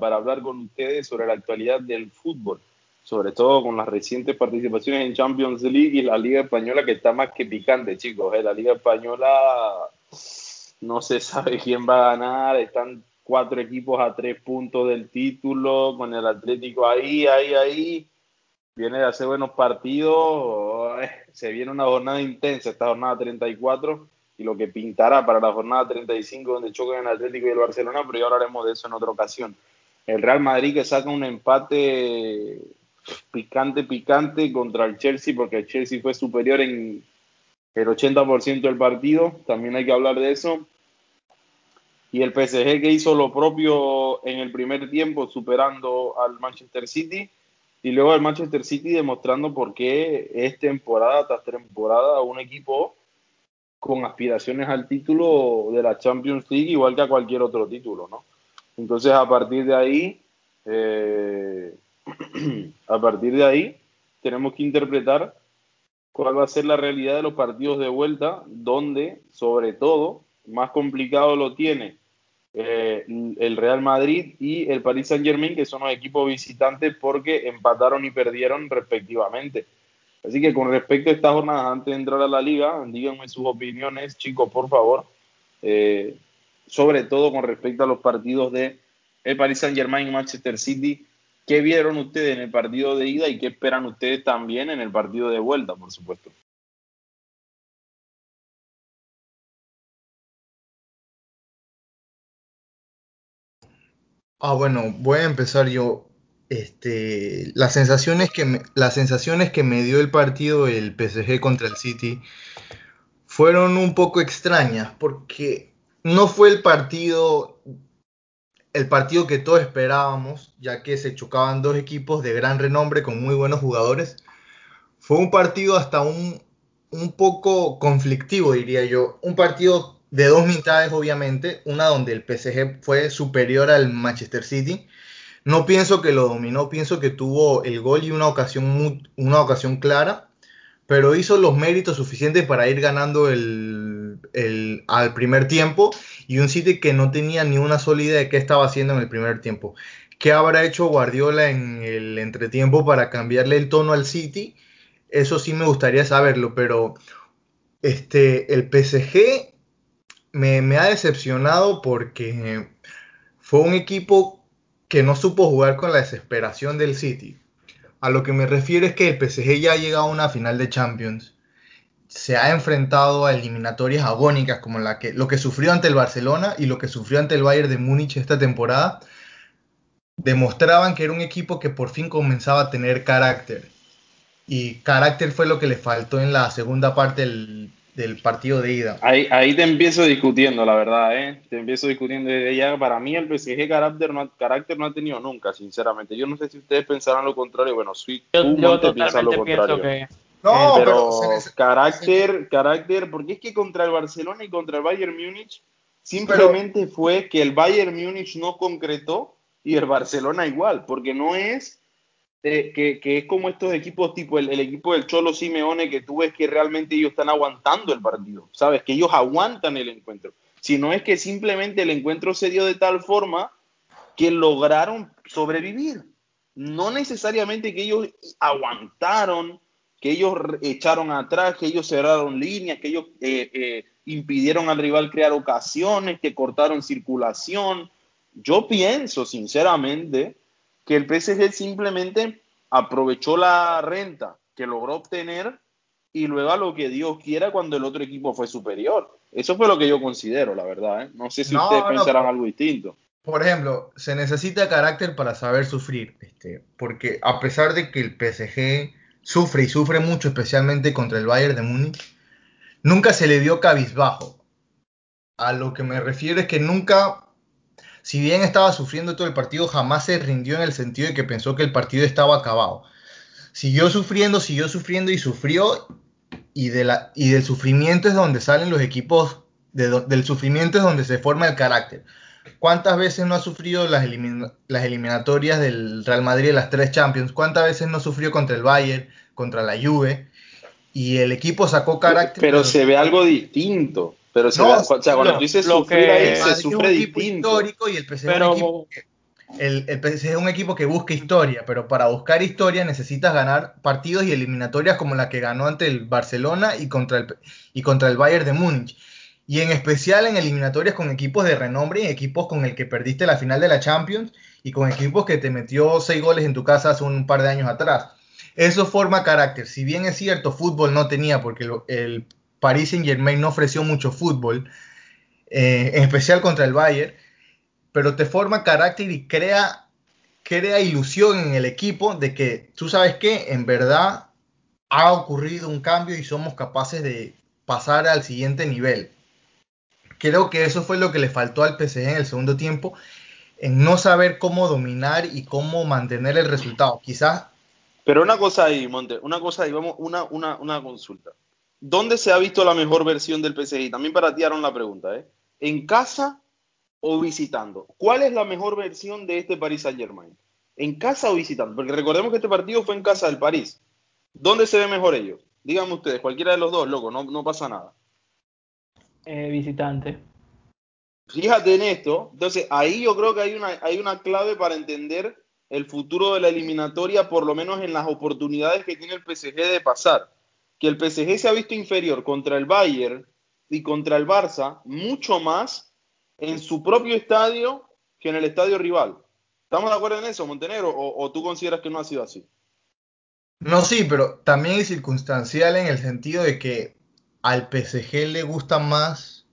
para hablar con ustedes sobre la actualidad del fútbol, sobre todo con las recientes participaciones en Champions League y la Liga Española que está más que picante, chicos. ¿eh? La Liga Española no se sabe quién va a ganar, están cuatro equipos a tres puntos del título, con el Atlético ahí, ahí, ahí. Viene de hacer buenos partidos, eh, se viene una jornada intensa, esta jornada 34 y lo que pintará para la jornada 35 donde chocan el Atlético y el Barcelona, pero ya hablaremos de eso en otra ocasión. El Real Madrid que saca un empate picante, picante contra el Chelsea, porque el Chelsea fue superior en el 80% del partido, también hay que hablar de eso. Y el PSG que hizo lo propio en el primer tiempo, superando al Manchester City, y luego el Manchester City demostrando por qué es temporada tras temporada un equipo con aspiraciones al título de la Champions League, igual que a cualquier otro título, ¿no? Entonces, a partir de ahí, eh, a partir de ahí, tenemos que interpretar cuál va a ser la realidad de los partidos de vuelta, donde, sobre todo, más complicado lo tiene eh, el Real Madrid y el Paris Saint Germain, que son los equipos visitantes porque empataron y perdieron respectivamente. Así que con respecto a esta jornada, antes de entrar a la liga, díganme sus opiniones, chicos, por favor. Eh, sobre todo con respecto a los partidos de el Paris Saint Germain y Manchester City. ¿Qué vieron ustedes en el partido de ida y qué esperan ustedes también en el partido de vuelta, por supuesto? Ah, bueno, voy a empezar yo. Este, las sensaciones que me, las sensaciones que me dio el partido el PSG contra el City fueron un poco extrañas porque no fue el partido el partido que todos esperábamos, ya que se chocaban dos equipos de gran renombre con muy buenos jugadores. Fue un partido hasta un, un poco conflictivo, diría yo. Un partido de dos mitades, obviamente. Una donde el PSG fue superior al Manchester City no pienso que lo dominó, pienso que tuvo el gol y una ocasión, una ocasión clara, pero hizo los méritos suficientes para ir ganando el, al primer tiempo y un City que no tenía ni una sola idea de qué estaba haciendo en el primer tiempo. ¿Qué habrá hecho Guardiola en el entretiempo para cambiarle el tono al City? Eso sí me gustaría saberlo, pero este, el PSG me, me ha decepcionado porque fue un equipo que no supo jugar con la desesperación del City. A lo que me refiero es que el PSG ya ha llegado a una final de Champions. Se ha enfrentado a eliminatorias agónicas como la que, lo que sufrió ante el Barcelona y lo que sufrió ante el Bayern de Múnich esta temporada. Demostraban que era un equipo que por fin comenzaba a tener carácter. Y carácter fue lo que le faltó en la segunda parte del, del partido de ida. Ahí, ahí te empiezo discutiendo, la verdad, ¿eh? Te empiezo discutiendo desde ya. Para mí el PSG carácter no, carácter no ha tenido nunca, sinceramente. Yo no sé si ustedes pensarán lo contrario. Bueno, sí, yo, yo totalmente pienso que... No, eh, pero, carácter, carácter, porque es que contra el Barcelona y contra el Bayern Múnich simplemente fue que el Bayern Múnich no concretó y el Barcelona igual, porque no es que, es como estos equipos, tipo el, equipo del Cholo Simeone, que tú ves que realmente ellos están aguantando el partido, ¿sabes? Que ellos aguantan el encuentro. Si no es que simplemente el encuentro se dio de tal forma que lograron sobrevivir. No necesariamente que ellos aguantaron, que ellos echaron atrás, que ellos cerraron líneas, que ellos eh, eh, impidieron al rival crear ocasiones, que cortaron circulación. Yo pienso, sinceramente, que el PSG simplemente aprovechó la renta que logró obtener y luego a lo que Dios quiera cuando el otro equipo fue superior. Eso fue lo que yo considero, la verdad. ¿eh? No sé si ustedes pensarán algo distinto. Por ejemplo, se necesita carácter para saber sufrir, este, porque a pesar de que el PSG sufre y sufre mucho, especialmente contra el Bayern de Múnich, nunca se le vio cabizbajo. A lo que me refiero es que nunca si bien estaba sufriendo todo el partido, jamás se rindió en el sentido de que pensó que el partido estaba acabado. Siguió sufriendo, siguió sufriendo y sufrió. Y, del sufrimiento es donde salen los equipos, del sufrimiento es donde se forma el carácter. ¿Cuántas veces no ha sufrido las, las eliminatorias del Real Madrid de las tres Champions? ¿Cuántas veces no sufrió contra el Bayern, contra la Juve? Y el equipo sacó carácter. Pero, pero se ve algo distinto. Pero se o sea, cuando tú dices sufrir ahí, se sufre distinto. Histórico y el PSG pero, el, el PSG es un equipo que busca historia, pero para buscar historia necesitas ganar partidos y eliminatorias como la que ganó ante el Barcelona y contra el, y contra el Bayern de Múnich. Y en especial en eliminatorias con equipos de renombre y equipos con el que perdiste la final de la Champions y con equipos que te metió seis goles en tu casa hace un par de años atrás. Eso forma carácter. Si bien es cierto, fútbol no tenía porque el, Paris Saint Germain no ofreció mucho fútbol, eh, en especial contra el Bayern, pero te forma carácter y crea, crea ilusión en el equipo de que tú sabes que en verdad ha ocurrido un cambio y somos capaces de pasar al siguiente nivel. Creo que eso fue lo que le faltó al PSG en el segundo tiempo, en no saber cómo dominar y cómo mantener el resultado. Quizás. Pero una cosa ahí, Monte, una cosa ahí, vamos, una, una, una consulta. ¿Dónde se ha visto la mejor versión del PSG? También para ti, Aaron, la pregunta, ¿eh? ¿En casa o visitando? ¿Cuál es la mejor versión de este Paris Saint Germain? ¿En casa o visitando? Porque recordemos que este partido fue en casa del París. ¿Dónde se ve mejor ellos? Díganme ustedes, cualquiera de los dos, loco, no, no pasa nada. Eh, visitante. Fíjate en esto, entonces ahí yo creo que hay una, hay una clave para entender el futuro de la eliminatoria, por lo menos en las oportunidades que tiene el PSG de pasar. Que el PSG se ha visto inferior contra el Bayern y contra el Barça mucho más en su propio estadio que en el estadio rival. ¿Estamos de acuerdo en eso, Montenegro? ¿O, o tú consideras que no ha sido así? No, sí, pero también es circunstancial en el sentido de que al PSG le gusta más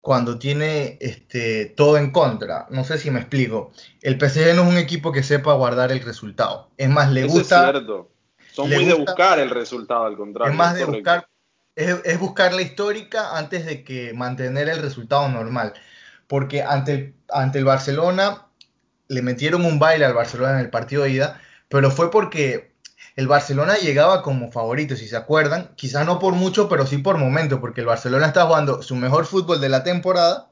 cuando tiene este, todo en contra. No sé si me explico. El PSG no es un equipo que sepa guardar el resultado. Es más, le Eso gusta. es cierto. Son muy de buscar el resultado, al contrario. Es más de buscar, es, es buscar la histórica antes de que mantener el resultado normal. Porque ante el, ante el Barcelona le metieron un baile al Barcelona en el partido de ida, pero fue porque el Barcelona llegaba como favorito, si se acuerdan, quizás no por mucho, pero sí por momento, porque el Barcelona está jugando su mejor fútbol de la temporada.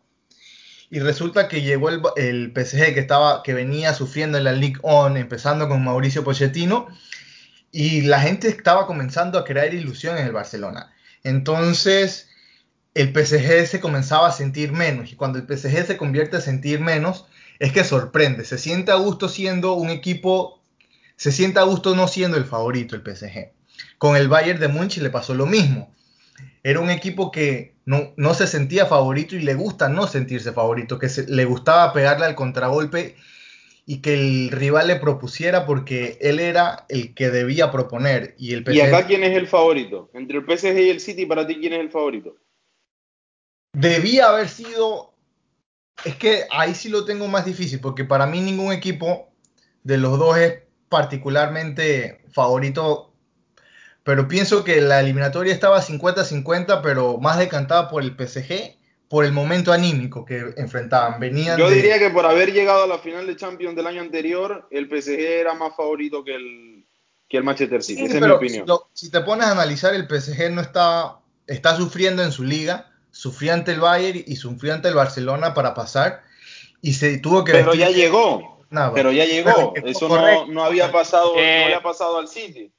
Y resulta que llegó el, el PSG que, estaba, que venía sufriendo en la Ligue 1, empezando con Mauricio Pochettino, y la gente estaba comenzando a crear ilusión en el Barcelona. Entonces, el PSG se comenzaba a sentir menos, y cuando el PSG se convierte a sentir menos, es que sorprende, se siente a gusto siendo un equipo, se siente a gusto no siendo el favorito el PSG. Con el Bayern de Múnich le pasó lo mismo. Era un equipo que no, no se sentía favorito y le gusta no sentirse favorito, que se- le gustaba pegarle al contragolpe y que el rival le propusiera porque él era el que debía proponer y el ¿Y acá quién es el favorito? Entre el PSG y el City, para ti, ¿quién es el favorito? debía haber sido es que ahí sí lo tengo más difícil porque para mí ningún equipo de los dos es particularmente favorito pero pienso que la eliminatoria estaba 50-50 pero más decantada por el PSG por el momento anímico que enfrentaban venían Yo de- diría que por haber llegado a la final de Champions del año anterior, el PSG era más favorito que el, que el Manchester City. Sí, Esa es mi pero opinión. Si, lo- si te pones a analizar, el PSG no está, está sufriendo en su liga, sufrió ante el Bayern y sufrió ante el Barcelona para pasar y se tuvo que Pero vestir ya llegó. Nada. Pero ya llegó. Pero Eso no, no había pasado, Eh, no le ha pasado al City.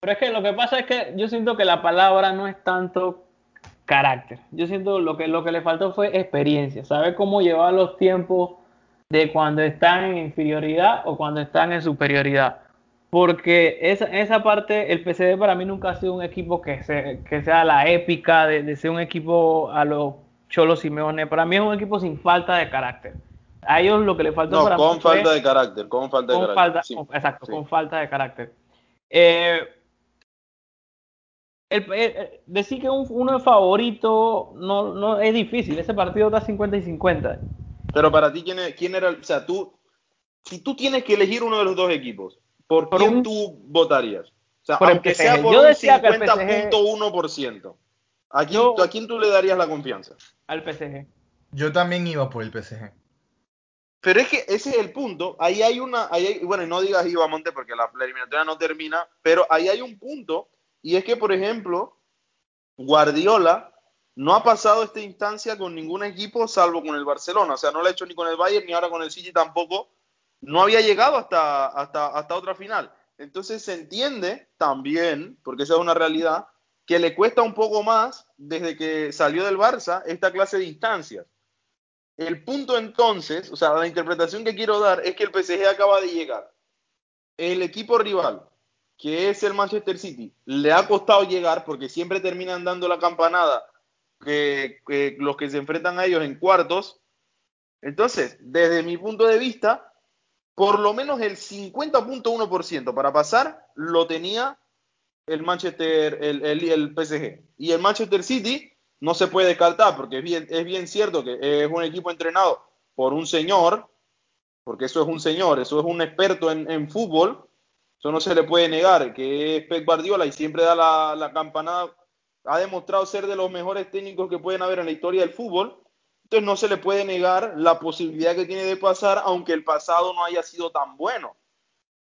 Pero es que lo que pasa es que yo siento que la palabra no es tanto carácter. Yo siento lo que lo que le faltó fue experiencia, saber cómo llevar los tiempos de cuando están en inferioridad o cuando están en superioridad. Porque esa, esa parte, el PSG para mí nunca ha sido un equipo que, se, que sea la épica de, de ser un equipo a los Cholo Simeone. Para mí es un equipo sin falta de carácter. A ellos lo que le faltó No, para con fue- falta de carácter, con falta de con carácter. falta, sí. con- exacto, sí. con falta de carácter. Eh, el- el- decir que un- uno es favorito no, no es difícil. Ese partido está 50 y 50. Pero para ti, ¿quién, es- quién era? el- O sea, tú, si tú tienes que elegir uno de los dos equipos, ¿por, Por quién un- tú votarías? O sea, aunque sea por Yo un decía que el PSG 50.1%. ¿A quién, Yo- ¿A quién tú le darías la confianza? Al PSG. Yo también iba por el PSG. Pero es que ese es el punto. Ahí hay una. Ahí hay- bueno, no digas Iba Monte porque la, la eliminatoria no termina. Pero ahí hay un punto. Y es que, por ejemplo, Guardiola no ha pasado esta instancia con ningún equipo salvo con el Barcelona. O sea, no lo ha hecho ni con el Bayern ni ahora con el City tampoco. No había llegado hasta, hasta, hasta otra final. Entonces se entiende también, porque esa es una realidad, que le cuesta un poco más desde que salió del Barça esta clase de instancias. El punto entonces, o sea, la interpretación que quiero dar es que el PSG acaba de llegar. El equipo rival, que es el Manchester City, le ha costado llegar porque siempre terminan dando la campanada que, los que se enfrentan a ellos en cuartos. Entonces, desde mi punto de vista, por lo menos el 50.1% para pasar lo tenía el Manchester, el, el, el, PSG. Y el Manchester City no se puede descartar, porque es bien, es bien cierto que es un equipo entrenado por un señor, porque eso es un señor, eso es un experto en, en fútbol, eso no se le puede negar, que es Pep Guardiola y siempre da la, la campanada, ha demostrado ser de los mejores técnicos que pueden haber en la historia del fútbol, entonces no se le puede negar la posibilidad que tiene de pasar, aunque el pasado no haya sido tan bueno.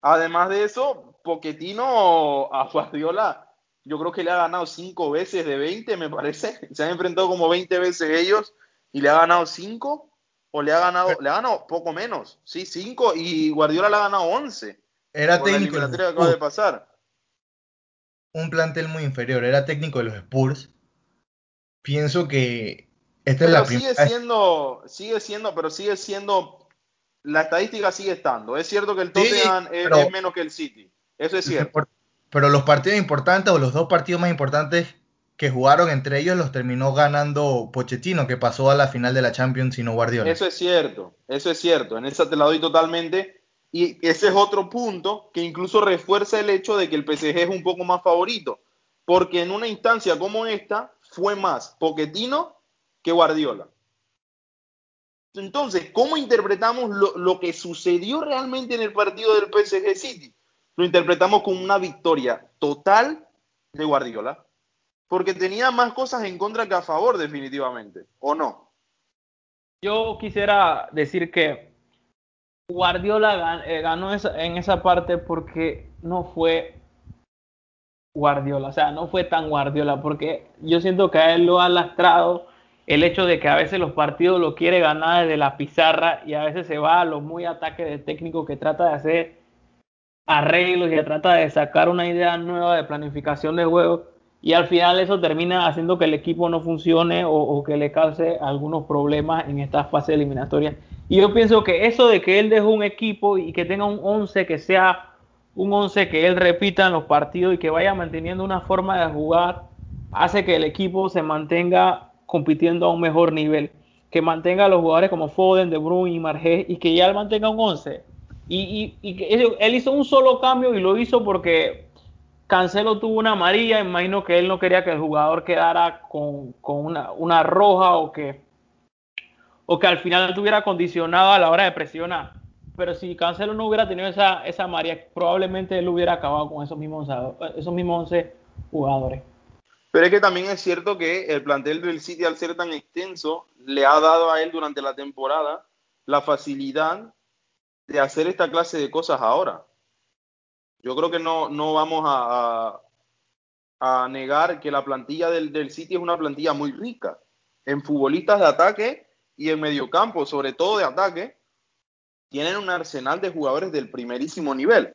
Además de eso, Poquetino a Guardiola, yo creo que le ha ganado cinco veces de 20, me parece. Se han enfrentado como 20 veces ellos y le ha ganado cinco, o le ha ganado, le ha ganado poco menos, sí, cinco, y Guardiola le ha ganado 11. Era técnico. La que acaba de pasar. Un plantel muy inferior, era técnico de los Spurs. Pienso que esta pero es la sigue primera. siendo, sigue siendo, pero sigue siendo, la estadística sigue estando. Es cierto que el Sí, Tottenham es, pero- es menos que el City. Eso es cierto. Pero los partidos importantes o los dos partidos más importantes que jugaron entre ellos los terminó ganando Pochettino, que pasó a la final de la Champions y no Guardiola. Eso es cierto, eso es cierto. En esa te la doy totalmente. Y ese es otro punto que incluso refuerza el hecho de que el PSG es un poco más favorito. Porque en una instancia como esta fue más Pochettino que Guardiola. Entonces, ¿cómo interpretamos lo, lo que sucedió realmente en el partido del PSG City? Lo interpretamos como una victoria total de Guardiola. Porque tenía más cosas en contra que a favor, definitivamente. ¿O no? Yo quisiera decir que Guardiola eh, ganó en esa parte porque no fue Guardiola, o sea, no fue tan Guardiola, porque yo siento que a él lo ha lastrado el hecho de que a veces los partidos lo quiere ganar desde la pizarra y a veces se va a lo muy ataque de técnico que trata de hacer arreglos y trata de sacar una idea nueva de planificación de juego y al final eso termina haciendo que el equipo no funcione o, que le cause algunos problemas en esta fase eliminatoria. Y yo pienso que eso de que él deje un equipo y que tenga un 11 que sea un 11 que él repita en los partidos y que vaya manteniendo una forma de jugar hace que el equipo se mantenga compitiendo a un mejor nivel, que mantenga a los jugadores como Foden, De Bruyne y Marge y que ya él mantenga un 11. Y, y, y él hizo un solo cambio y lo hizo porque Cancelo tuvo una amarilla, imagino que él no quería que el jugador quedara con, con una, una, roja o que, o que al final estuviera condicionado a la hora de presionar. Pero si Cancelo no hubiera tenido esa, esa amarilla, probablemente él hubiera acabado con esos mismos, esos mismos 11 jugadores. Pero es que también es cierto que el plantel del City, al ser tan extenso, le ha dado a él durante la temporada la facilidad de hacer esta clase de cosas ahora. Yo creo que no, no vamos a, a, negar que la plantilla del, del, City es una plantilla muy rica en futbolistas de ataque y en mediocampo, sobre todo de ataque, tienen un arsenal de jugadores del primerísimo nivel.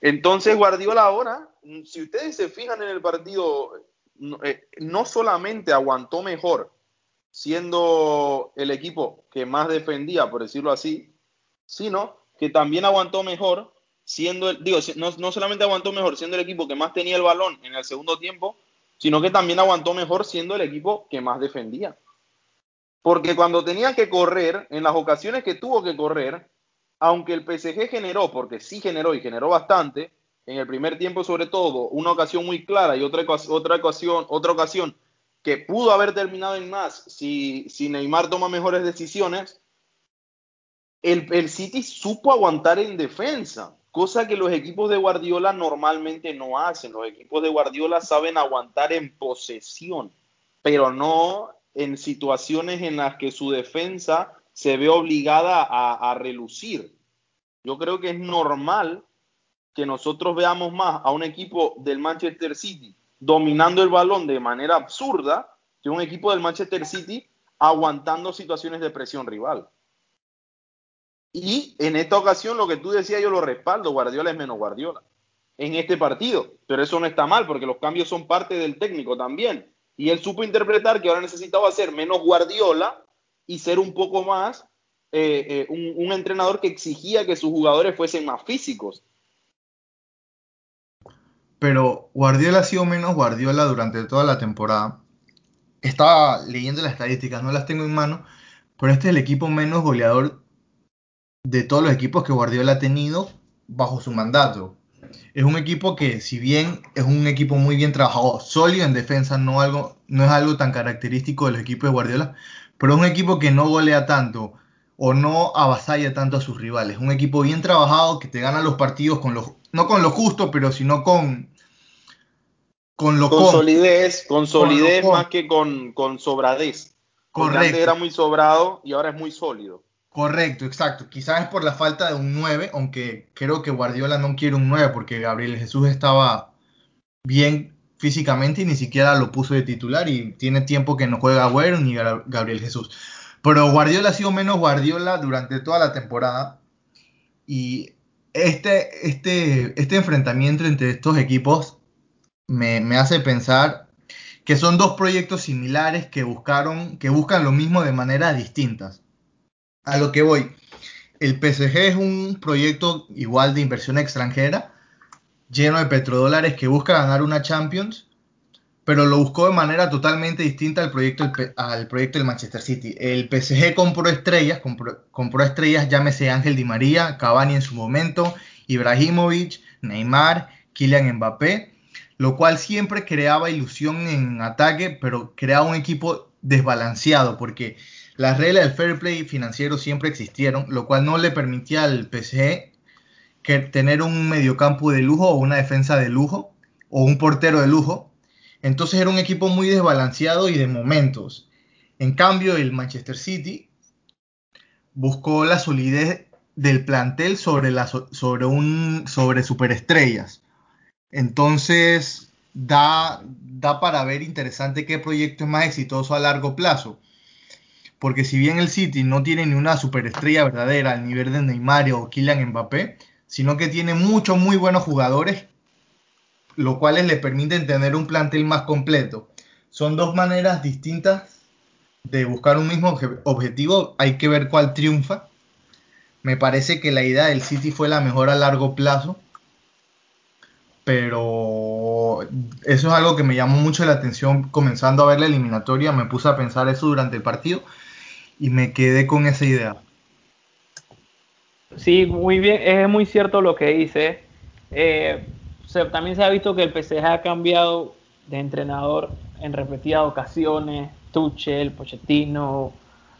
Entonces Guardiola ahora, si ustedes se fijan en el partido, no, eh, no solamente aguantó mejor siendo el equipo que más defendía, por decirlo así, sino que también aguantó mejor siendo el, digo, no, no, solamente aguantó mejor siendo el equipo que más tenía el balón en el segundo tiempo, sino que también aguantó mejor siendo el equipo que más defendía. Porque cuando tenía que correr, en las ocasiones que tuvo que correr, aunque el PSG generó, porque sí generó y generó bastante, en el primer tiempo sobre todo, una ocasión muy clara y otra, otra, ocasión, otra ocasión que pudo haber terminado en más si, si Neymar toma mejores decisiones, el, City supo aguantar en defensa, cosa que los equipos de Guardiola normalmente no hacen. Los equipos de Guardiola saben aguantar en posesión, pero no en situaciones en las que su defensa se ve obligada a, a, relucir. Yo creo que es normal que nosotros veamos más a un equipo del Manchester City dominando el balón de manera absurda que un equipo del Manchester City aguantando situaciones de presión rival. Y en esta ocasión lo que tú decías yo lo respaldo, Guardiola es menos Guardiola en este partido, pero eso no está mal porque los cambios son parte del técnico también. Y él supo interpretar que ahora necesitaba hacer menos Guardiola y ser un poco más eh, eh, un, entrenador que exigía que sus jugadores fuesen más físicos. Pero Guardiola ha sido menos Guardiola durante toda la temporada. Estaba leyendo las estadísticas, no las tengo en mano, pero este es el equipo menos goleador de todos los equipos que Guardiola ha tenido bajo su mandato. Es un equipo que, si bien es un equipo muy bien trabajado, sólido en defensa, no, algo, no es algo tan característico del equipo de Guardiola, pero es un equipo que no golea tanto o no avasalla tanto a sus rivales. Un equipo bien trabajado que te gana los partidos con lo, no con lo justo, pero sino con, con lo con solidez, con solidez más que con, con sobradez. Correcto. Antes era muy sobrado y ahora es muy sólido. Correcto, exacto. Quizás es por la falta de un 9, aunque creo que Guardiola no quiere un 9 porque Gabriel Jesús estaba bien físicamente y ni siquiera lo puso de titular y tiene tiempo que no juega Agüero ni Gabriel Jesús. Pero Guardiola ha sido menos Guardiola durante toda la temporada y este, este, este enfrentamiento entre estos equipos me, me hace pensar que son dos proyectos similares que buscaron, que buscan lo mismo de maneras distintas a lo que voy. El PSG es un proyecto igual de inversión extranjera, lleno de petrodólares que busca ganar una Champions, pero lo buscó de manera totalmente distinta al proyecto, al proyecto del Manchester City. El PSG compró estrellas, compró, estrellas, llámese Ángel Di María, Cavani en su momento, Ibrahimovic, Neymar, Kylian Mbappé, lo cual siempre creaba ilusión en ataque, pero creaba un equipo desbalanceado, porque las reglas del fair play financiero siempre existieron, lo cual no le permitía al PSG tener un mediocampo de lujo o una defensa de lujo o un portero de lujo. Entonces era un equipo muy desbalanceado y de momentos. En cambio, el Manchester City buscó la solidez del plantel sobre, sobre, sobre superestrellas. Entonces, da, da para ver interesante qué proyecto es más exitoso a largo plazo porque si bien el City no tiene ni una superestrella verdadera al nivel de Neymar o Kylian Mbappé, sino que tiene muchos muy buenos jugadores, lo cuales le permiten tener un plantel más completo. Son dos maneras distintas de buscar un mismo objetivo, hay que ver cuál triunfa. Me parece que la idea del City fue la mejor a largo plazo, pero eso es algo que me llamó mucho la atención comenzando a ver la eliminatoria, me puse a pensar eso durante el partido y me quedé con esa idea. Sí, muy bien, es muy cierto lo que dice. Eh, también se ha visto que el PSG ha cambiado de entrenador en repetidas ocasiones. Tuchel, Pochettino,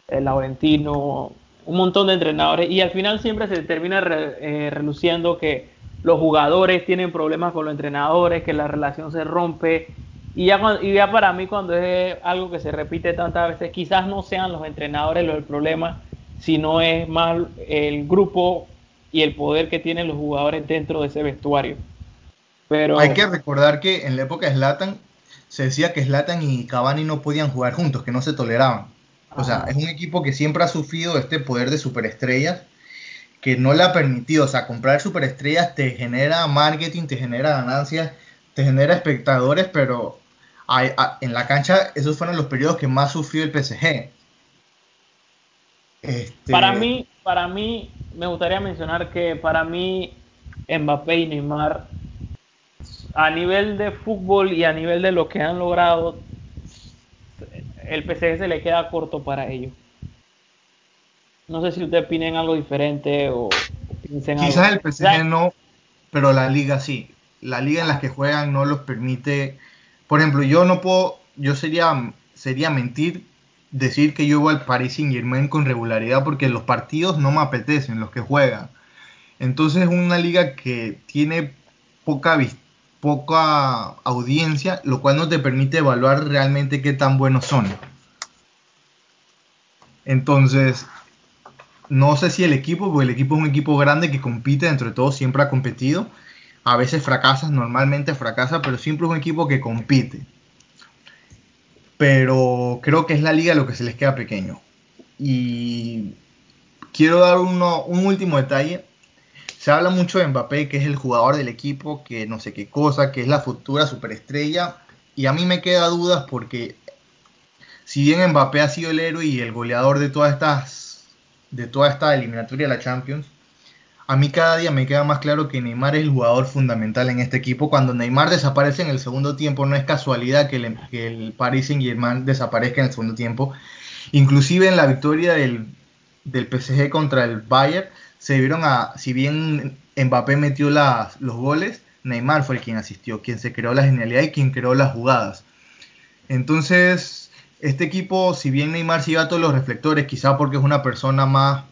eh, Laurentino, un montón de entrenadores. Y al final siempre se termina eh, reluciendo que los jugadores tienen problemas con los entrenadores, que la relación se rompe y ya, y ya para mí cuando es algo que se repite tantas veces, quizás no sean los entrenadores los del problema, sino es más el grupo y el poder que tienen los jugadores dentro de ese vestuario. Pero hay que recordar que en la época de Slatan se decía que Slatan y Cavani no podían jugar juntos, que no se toleraban. O sea, es un equipo que siempre ha sufrido este poder de superestrellas que no le ha permitido, o sea, comprar superestrellas te genera marketing, te genera ganancias, te genera espectadores, pero en la cancha esos fueron los periodos que más sufrió el PSG. Este, para mí, para mí, me gustaría mencionar que para mí Mbappé y Neymar, a nivel de fútbol y a nivel de lo que han logrado, el PSG se le queda corto para ellos. No sé si ustedes opinen algo diferente o, piensen Quizás el PSG no, pero la liga sí. La liga en la que juegan no los permite por ejemplo, yo no puedo, yo sería, sería mentir decir que yo voy al Paris Saint Germain con regularidad porque los partidos no me apetecen, los que juegan. Entonces es una liga que tiene poca, poca audiencia, lo cual no te permite evaluar realmente qué tan buenos son. Entonces, no sé si el equipo, porque el equipo es un equipo grande que compite, dentro de todo siempre ha competido, a veces fracasas, normalmente fracasa, pero siempre es un equipo que compite. Pero creo que es la liga lo que se les queda pequeño. Y quiero dar uno, un último detalle. Se habla mucho de Mbappé, que es el jugador del equipo, que no sé qué cosa, que es la futura superestrella. Y a mí me queda dudas porque si bien Mbappé ha sido el héroe y el goleador de todas estas de toda esta eliminatoria de la Champions, a mí cada día me queda más claro que Neymar es el jugador fundamental en este equipo. Cuando Neymar desaparece en el segundo tiempo, no es casualidad que el, Paris Saint Germain desaparezca en el segundo tiempo. Inclusive en la victoria del, del PSG contra el Bayern, se vieron a, si bien Mbappé metió los goles, Neymar fue el quien asistió, quien se creó la genialidad y quien creó las jugadas. Entonces, este equipo, si bien Neymar se lleva todos los reflectores, quizá porque es una persona más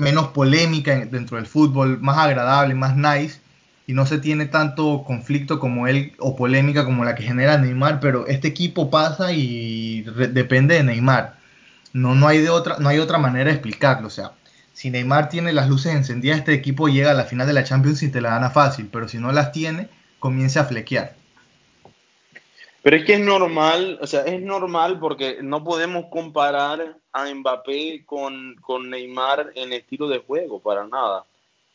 menos polémica dentro del fútbol, más agradable, más nice, y no se tiene tanto conflicto como él o polémica como la que genera Neymar, pero este equipo pasa y depende de Neymar. No, no, hay de otra, no hay otra manera de explicarlo. O sea, si Neymar tiene las luces encendidas, este equipo llega a la final de la Champions y te la gana fácil, pero si no las tiene, comienza a flequear. Pero es que es normal, o sea, es normal porque no podemos comparar a Mbappé con, con Neymar en estilo de juego, para nada.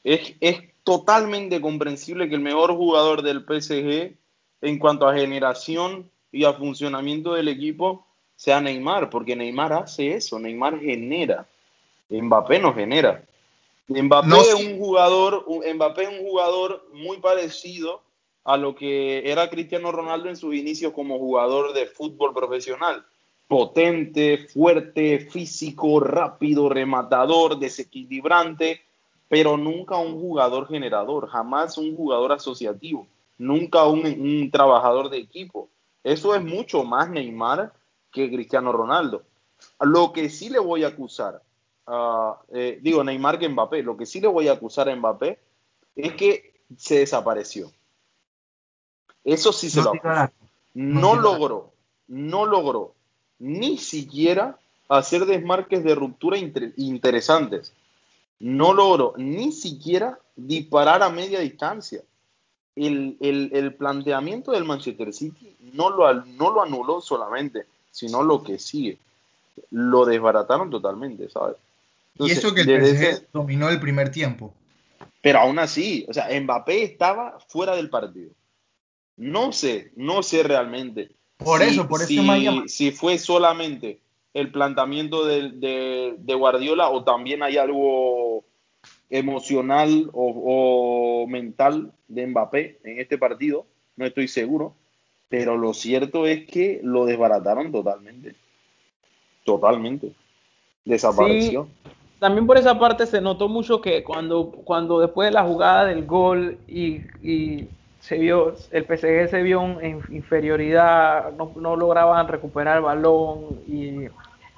Es, es totalmente comprensible que el mejor jugador del PSG en cuanto a generación y a funcionamiento del equipo sea Neymar, porque Neymar hace eso, Neymar genera. Mbappé no genera. Mbappé es un jugador, Mbappé es un jugador muy parecido a lo que era Cristiano Ronaldo en sus inicios como jugador de fútbol profesional. Potente, fuerte, físico, rápido, rematador, desequilibrante, pero nunca un jugador generador, jamás un jugador asociativo, nunca un trabajador de equipo. Eso es mucho más Neymar que Cristiano Ronaldo. Lo que sí le voy a acusar, eh, digo Neymar que Mbappé, lo que sí le voy a acusar a Mbappé es que se desapareció. Eso sí se lo. No, logró, no logró ni siquiera hacer desmarques de ruptura interesantes. No logró ni siquiera disparar a media distancia. El, el, planteamiento del Manchester City no lo, no lo anuló solamente, sino lo que sigue. Lo desbarataron totalmente, ¿sabes? y eso que el PSG dominó el primer tiempo. Pero aún así, o sea, Mbappé estaba fuera del partido. No sé, no sé realmente. Por eso, por eso si, si fue solamente el planteamiento de, de, Guardiola o también hay algo emocional o, o, mental de Mbappé en este partido, no estoy seguro, pero lo cierto es que lo desbarataron totalmente. Totalmente. Desapareció. también por esa parte se notó mucho que cuando, cuando después de la jugada del gol y, y se vio, el PSG se vio en inferioridad, no, no, lograban recuperar el balón y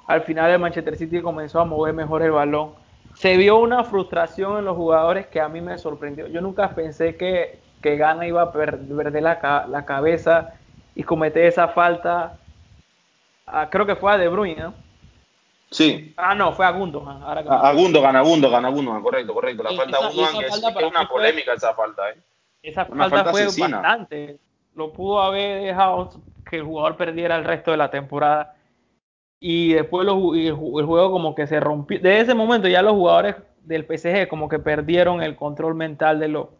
al final el Manchester City comenzó a mover mejor el balón. Se vio una frustración en los jugadores que a mí me sorprendió. Yo nunca pensé que, que Gana iba a perder la, la cabeza y cometer esa falta. creo que fue a De Bruyne, ¿no? Sí. Ah, no, fue a Gundogan. Ahora a, Gundogan, a Gundogan, a Gundogan, correcto, correcto. La falta a Gundogan es, es una polémica esa falta, ¿eh? Esa falta, fue bastante. Lo pudo haber dejado que el jugador perdiera el resto de la temporada. Y después el, juego como que se rompió. De ese momento ya los jugadores del PSG como que perdieron el control mental de lo,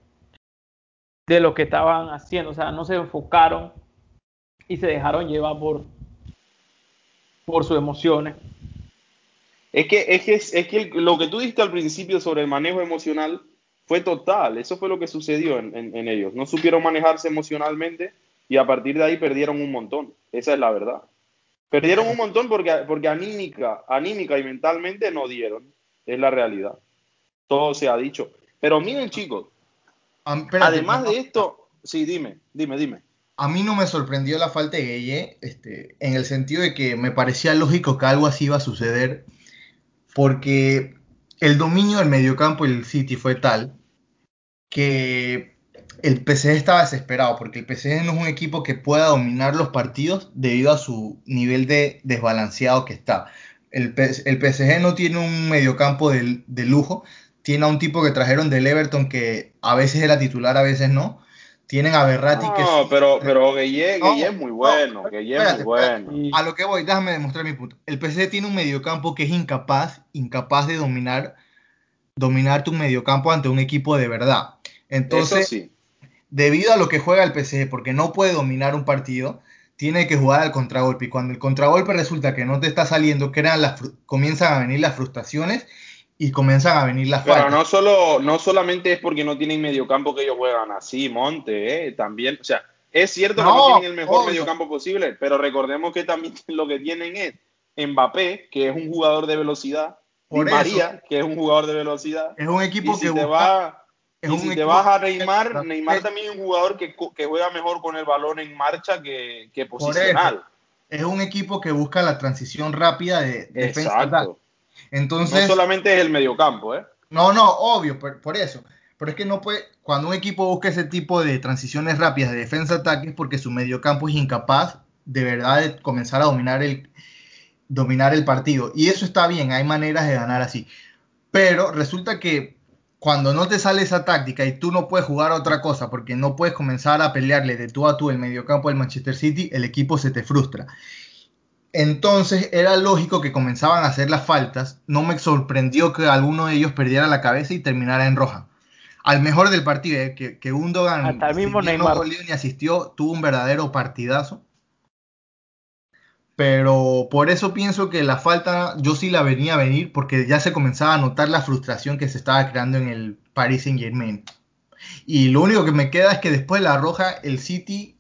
de lo que estaban haciendo. O sea, no se enfocaron y se dejaron llevar por, por sus emociones. Es que, es que, es que lo que tú dijiste al principio sobre el manejo emocional fue total. Eso fue lo que sucedió en, ellos. No supieron manejarse emocionalmente y a partir de ahí perdieron un montón. Esa es la verdad. Perdieron un montón porque, porque anímica, anímica y mentalmente no dieron. Es la realidad. Todo se ha dicho. Pero miren, chicos, además de esto, sí, dime, dime, dime. A mí no me sorprendió la falta de Gueye, este, en el sentido de que me parecía lógico que algo así iba a suceder, porque el dominio del mediocampo del City fue tal que el PSG estaba desesperado, porque el PSG no es un equipo que pueda dominar los partidos debido a su nivel de desbalanceado que está. El, PSG no tiene un mediocampo de, de lujo, tiene a un tipo que trajeron del Everton que a veces era titular, a veces no. Tienen a Berratti no, que... No, pero, pero Gueye, es muy bueno, no, es muy bueno. A lo que voy, déjame demostrar mi punto. El PSG tiene un mediocampo que es incapaz, incapaz de dominar, dominar tu mediocampo ante un equipo de verdad. Entonces, debido a lo que juega el PSG, porque no puede dominar un partido, tiene que jugar al contragolpe. Y cuando el contragolpe resulta que no te está saliendo, crean las, comienzan a venir las frustraciones y comienzan a venir las Pero no solo, no solamente es porque no tienen mediocampo que ellos juegan así, Monte, ¿eh? también, o sea, es cierto que no tienen el mejor mediocampo posible, pero recordemos que también lo que tienen es Mbappé, que es un jugador de velocidad, y María, que es un jugador de velocidad. Es un equipo que te va, y si te vas a Neymar, Neymar también es un jugador que, que, juega mejor con el balón en marcha que, que posicional. Es un equipo que busca la transición rápida de defensa. Exacto. Entonces, no solamente es el mediocampo, ¿eh? No, no, obvio, por, eso. Pero es que no puede, cuando un equipo busca ese tipo de transiciones rápidas de defensa-ataque es porque su mediocampo es incapaz de verdad de comenzar a dominar el, dominar el partido. Y eso está bien, hay maneras de ganar así. Pero resulta que cuando no te sale esa táctica y tú no puedes jugar otra cosa porque no puedes comenzar a pelearle de tú a tú el mediocampo del Manchester City, el equipo se te frustra. Entonces era lógico que comenzaban a hacer las faltas. No me sorprendió que alguno de ellos perdiera la cabeza y terminara en roja. Al mejor del partido, eh, que, que Undogan Hasta el mismo Neymar. no ni asistió, tuvo un verdadero partidazo. Pero por eso pienso que la falta yo sí la venía a venir porque ya se comenzaba a notar la frustración que se estaba creando en el Paris Saint Germain. Y lo único que me queda es que después de la roja, el City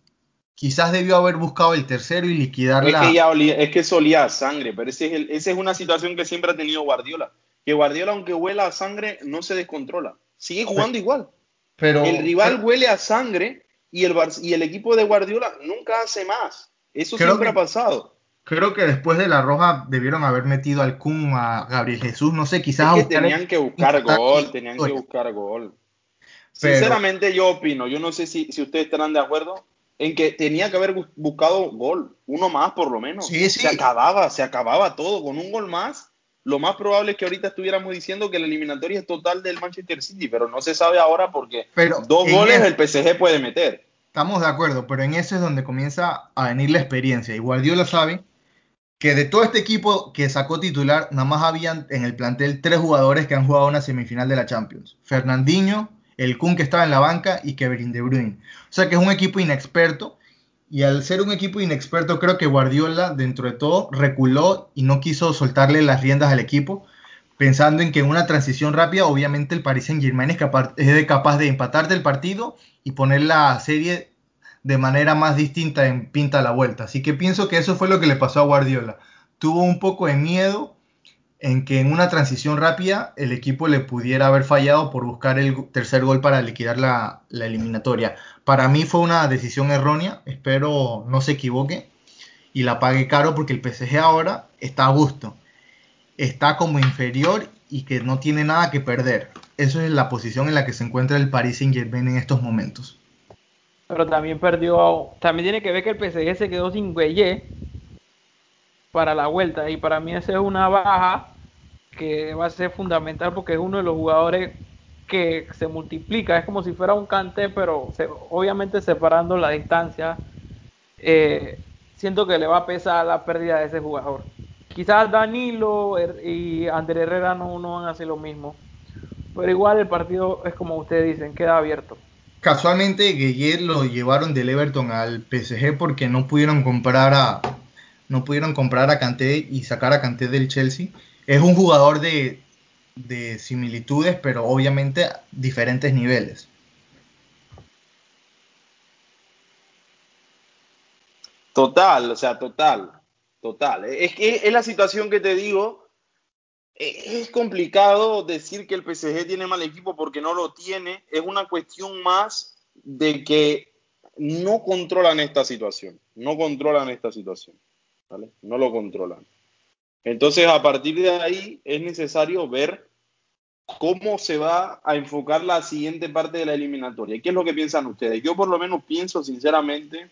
quizás debió haber buscado el tercero y liquidarla. Es que, ya es que solía a sangre, pero ese es esa es una situación que siempre ha tenido Guardiola. Que Guardiola, aunque huela a sangre, no se descontrola. Sigue jugando igual. Pero, el rival huele a sangre y el, y el equipo de Guardiola nunca hace más. Eso siempre ha pasado. Creo que después de la roja debieron haber metido al Kun a Gabriel Jesús. No sé, quizás. Es que tenían que buscar gol, tenían que buscar gol. Sinceramente, yo opino, yo no sé si, si ustedes estarán de acuerdo, en que tenía que haber buscado gol, uno más por lo menos. Se acababa, se acababa todo. Con un gol más, lo más probable es que ahorita estuviéramos diciendo que la eliminatoria es total del Manchester City, pero no se sabe ahora porque dos goles el PSG puede meter. Estamos de acuerdo, pero en eso es donde comienza a venir la experiencia. Y Guardiola sabe que de todo este equipo que sacó titular, nada más habían en el plantel tres jugadores que han jugado una semifinal de la Champions. Fernandinho, el Kun que estaba en la banca y Kevin De Bruyne. O sea que es un equipo inexperto y al ser un equipo inexperto creo que Guardiola dentro de todo reculó y no quiso soltarle las riendas al equipo pensando en que en una transición rápida obviamente el Paris Saint Germain es capaz, es capaz de empatar del partido y poner la serie de manera más distinta en pinta la vuelta. Así que pienso que eso fue lo que le pasó a Guardiola. Tuvo un poco de miedo en que en una transición rápida el equipo le pudiera haber fallado por buscar el tercer gol para liquidar la, eliminatoria. Para mí fue una decisión errónea, espero no se equivoque y la pague caro porque el PSG ahora está a gusto, está como inferior y que no tiene nada que perder. Eso es la posición en la que se encuentra el Paris Saint Germain en estos momentos. Pero también perdió, también tiene que ver que el PSG se quedó sin Gueye para la vuelta. Y para mí esa es una baja que va a ser fundamental porque es uno de los jugadores que se multiplica. Es como si fuera un cante, pero obviamente separando la distancia. Eh, siento que le va a pesar la pérdida de ese jugador. Quizás Danilo y André Herrera no, no van a hacer lo mismo. Pero igual el partido es como ustedes dicen, queda abierto. Casualmente Gueye lo llevaron del Everton al PSG porque no pudieron comprar a no pudieron comprar a Kanté y sacar a Kanté del Chelsea. Es un jugador de, similitudes, pero obviamente diferentes niveles. Total, o sea, total, total. Es que es la situación que te digo. Es complicado decir que el PSG tiene mal equipo porque no lo tiene. Es una cuestión más de que no controlan esta situación. No controlan esta situación. No lo controlan. Entonces, a partir de ahí es necesario ver cómo se va a enfocar la siguiente parte de la eliminatoria. ¿Qué es lo que piensan ustedes? Yo por lo menos pienso sinceramente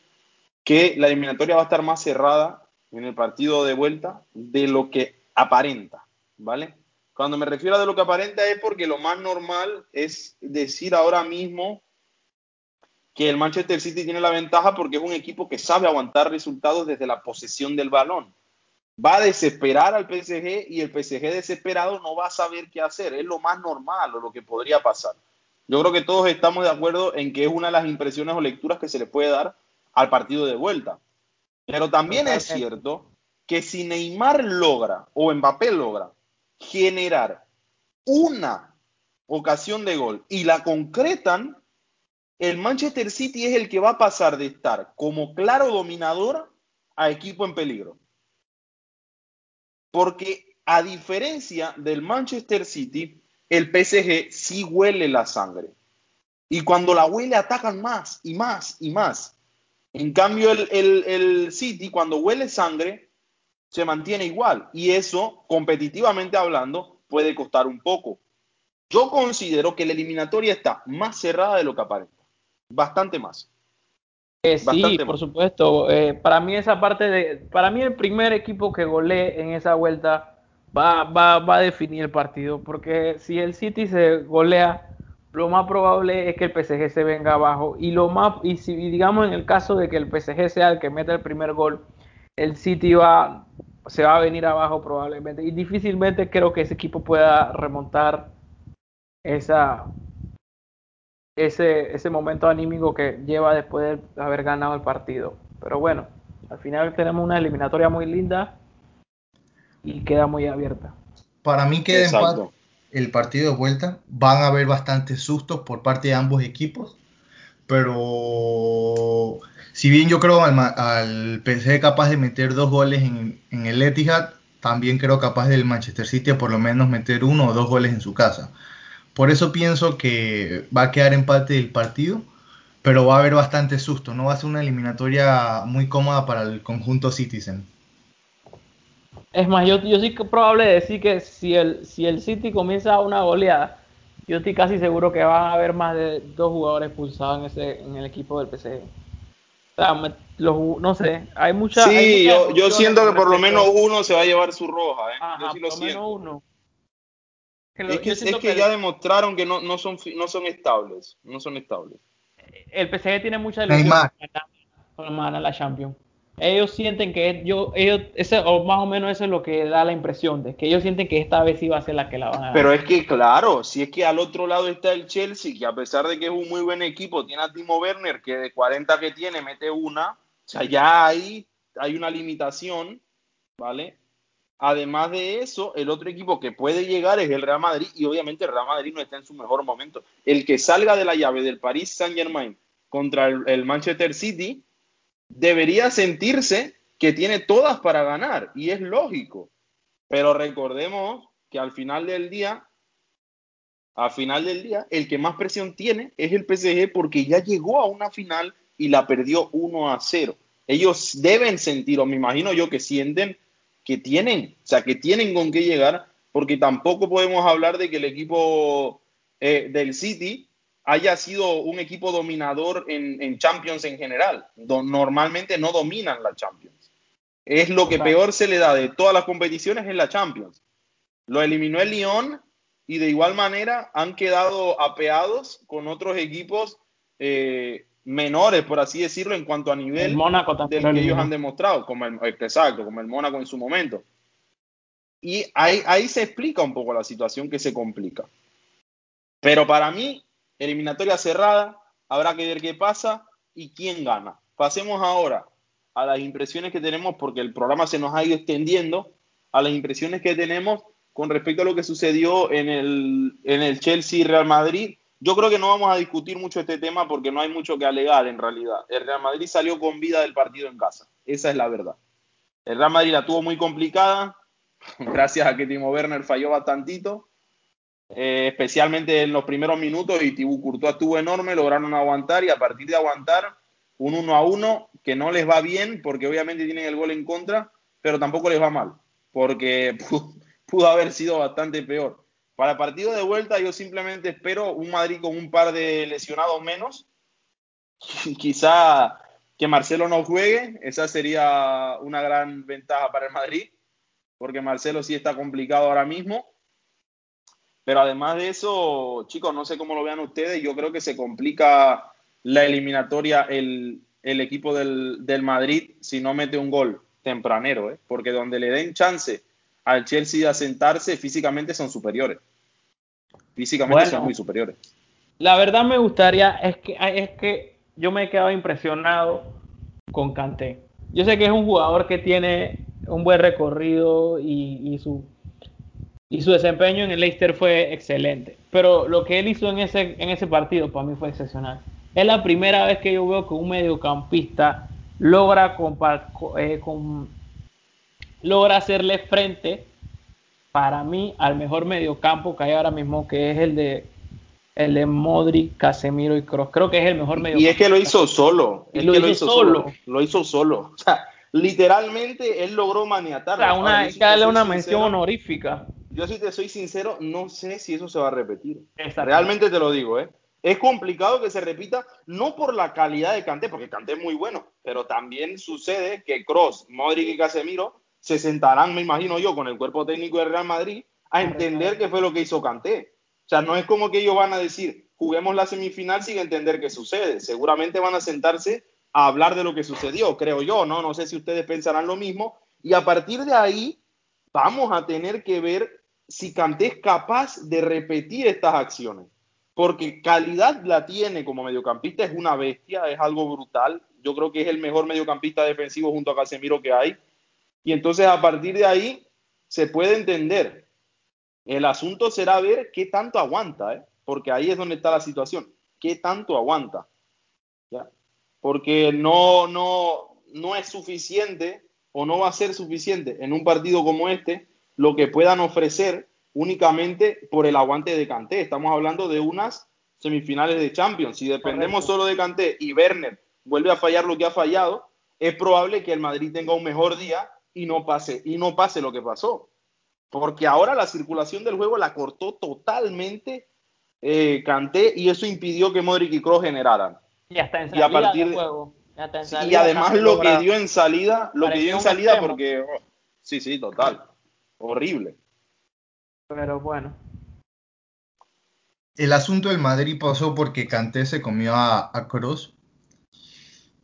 que la eliminatoria va a estar más cerrada en el partido de vuelta de lo que aparenta, ¿vale? Cuando me refiero a de lo que aparenta es porque lo más normal es decir ahora mismo que el Manchester City tiene la ventaja porque es un equipo que sabe aguantar resultados desde la posesión del balón. Va a desesperar al PSG y el PSG desesperado no va a saber qué hacer. Es lo más normal o lo que podría pasar. Yo creo que todos estamos de acuerdo en que es una de las impresiones o lecturas que se le puede dar al partido de vuelta. Pero también es cierto que si Neymar logra o Mbappé logra generar una ocasión de gol y la concretan, el Manchester City es el que va a pasar de estar como claro dominador a equipo en peligro. Porque a diferencia del Manchester City, el PSG sí huele la sangre. Y cuando la huele atacan más y más y más. En cambio, el, el City cuando huele sangre se mantiene igual. Y eso, competitivamente hablando, puede costar un poco. Yo considero que la eliminatoria está más cerrada de lo que aparenta. Bastante más. Eh, sí, por supuesto. Eh, para mí esa parte de, para mí el primer equipo que golee en esa vuelta va, va, va a definir el partido, porque si el City se golea, lo más probable es que el PSG se venga abajo y lo más y si digamos en el caso de que el PSG sea el que meta el primer gol, el City va se va a venir abajo probablemente y difícilmente creo que ese equipo pueda remontar esa ese, ese momento anímico que lleva después de haber ganado el partido. Pero bueno, al final tenemos una eliminatoria muy linda y queda muy abierta. Para mí queda empate el partido de vuelta. Van a haber bastantes sustos por parte de ambos equipos. Pero si bien yo creo al, al PSG capaz de meter dos goles en, en el Etihad, también creo capaz del Manchester City por lo menos meter uno o dos goles en su casa. Por eso pienso que va a quedar empate el partido, pero va a haber bastante susto. No va a ser una eliminatoria muy cómoda para el conjunto Citizen. Es más, yo, yo sí que probable decir que si el, si el City comienza una goleada, yo estoy casi seguro que van a haber más de dos jugadores pulsados en, ese, en el equipo del PSG. No sé, hay mucha. Sí, yo, yo siento que por lo menos uno se va a llevar su roja. ¿eh? Ajá, yo por lo menos uno es que, es que, ya demostraron que no, no, son, no son estables. No son estables. El PSG tiene mucha ilusión con ganar la Champions. Ellos sienten que yo, ellos, ese, o más o menos eso es lo que da la impresión de que ellos sienten que esta vez sí va a ser la que la van a ganar. Pero es que, claro, si es que al otro lado está el Chelsea, que a pesar de que es un muy buen equipo, tiene a Timo Werner, que de 40 que tiene, mete una. O sea, ya ahí hay una limitación, ¿vale? Además de eso, el otro equipo que puede llegar es el Real Madrid y obviamente el Real Madrid no está en su mejor momento. El que salga de la llave del Paris Saint Germain contra el, Manchester City debería sentirse que tiene todas para ganar y es lógico. Pero recordemos que al final del día, al final del día, el que más presión tiene es el PSG porque ya llegó a una final y la perdió 1 a 0. Ellos deben sentir, o me imagino yo que sienten que tienen, o sea, que tienen con qué llegar, porque tampoco podemos hablar de que el equipo eh, del City haya sido un equipo dominador en, Champions en general. normalmente no dominan la Champions. Es lo que peor se le da de todas las competiciones en la Champions. Lo eliminó el Lyon y de igual manera han quedado apeados con otros equipos eh, menores, por así decirlo, en cuanto a nivel Mónaco del que ellos han demostrado, como el, exacto, como el Mónaco en su momento. Y ahí, ahí se explica un poco la situación que se complica. Pero para mí, eliminatoria cerrada, habrá que ver qué pasa y quién gana. Pasemos ahora a las impresiones que tenemos, porque el programa se nos ha ido extendiendo, a las impresiones que tenemos con respecto a lo que sucedió en el, en el Chelsea Real Madrid yo creo que no vamos a discutir mucho este tema porque no hay mucho que alegar en realidad. El Real Madrid salió con vida del partido en casa. Esa es la verdad. El Real Madrid la tuvo muy complicada, gracias a que Timo Werner falló bastantito, eh, especialmente en los primeros minutos y Tibú Courtois estuvo enorme, lograron aguantar y a partir de aguantar un 1 a 1 que no les va bien porque obviamente tienen el gol en contra, pero tampoco les va mal porque pudo haber sido bastante peor. Para partido de vuelta yo simplemente espero un Madrid con un par de lesionados menos. Quizá que Marcelo no juegue, esa sería una gran ventaja para el Madrid, porque Marcelo sí está complicado ahora mismo. Pero además de eso, chicos, no sé cómo lo vean ustedes, yo creo que se complica la eliminatoria el, equipo del, del, Madrid si no mete un gol tempranero, ¿eh? porque donde le den chance al Chelsea de asentarse, físicamente son superiores. Físicamente son muy superiores. La verdad me gustaría, es que, es que yo me he quedado impresionado con Kanté. yo sé que es un jugador que tiene un buen recorrido y, su, y su desempeño en el Leicester fue excelente. Pero lo que él hizo en ese, en ese partido para mí fue excepcional. Es la primera vez que yo veo que un mediocampista logra, eh, logra hacerle frente para mí al mejor mediocampo que hay ahora mismo, que es el de el de Modric, Casemiro y Kroos. Creo que es el mejor mediocampo. Y es que lo hizo solo. Es lo, que lo hizo solo. Lo hizo solo. O sea, literalmente él logró maniatar. O sea, una, hay que darle una mención honorífica. Yo si te soy sincero, no sé si eso se va a repetir. Realmente te lo digo, ¿eh? Es complicado que se repita, no por la calidad de Kanté, porque Kanté es muy bueno, pero también sucede que Cross, Modric y Casemiro se sentarán, me imagino yo, con el cuerpo técnico de Real Madrid a entender qué fue lo que hizo Kanté. O sea, no es como que ellos van a decir, juguemos la semifinal sin entender qué sucede. Seguramente van a sentarse a hablar de lo que sucedió, creo yo, ¿no? No sé si ustedes pensarán lo mismo. Y a partir de ahí, vamos a tener que ver si Kanté es capaz de repetir estas acciones porque calidad la tiene como mediocampista, es una bestia, es algo brutal. Yo creo que es el mejor mediocampista defensivo junto a Casemiro que hay. Y entonces a partir de ahí se puede entender. El asunto será ver qué tanto aguanta, ¿eh? porque ahí es donde está la situación. ¿Qué tanto aguanta? ¿Ya? Porque no, no, no es suficiente o no va a ser suficiente en un partido como este lo que puedan ofrecer únicamente por el aguante de Canté. Estamos hablando de unas semifinales de Champions. Si dependemos solo de Canté y Werner vuelve a fallar lo que ha fallado, es probable que el Madrid tenga un mejor día y no pase, y no pase lo que pasó. Porque ahora la circulación del juego la cortó totalmente eh, Canté y eso impidió que Modric y Kroos generaran. Y hasta en salida y a partir juego. y además lo que dio en salida, lo que dio en salida porque oh, sí, sí, total. Horrible. Pero bueno. El asunto del Madrid pasó porque Kanté se comió a, a Kroos.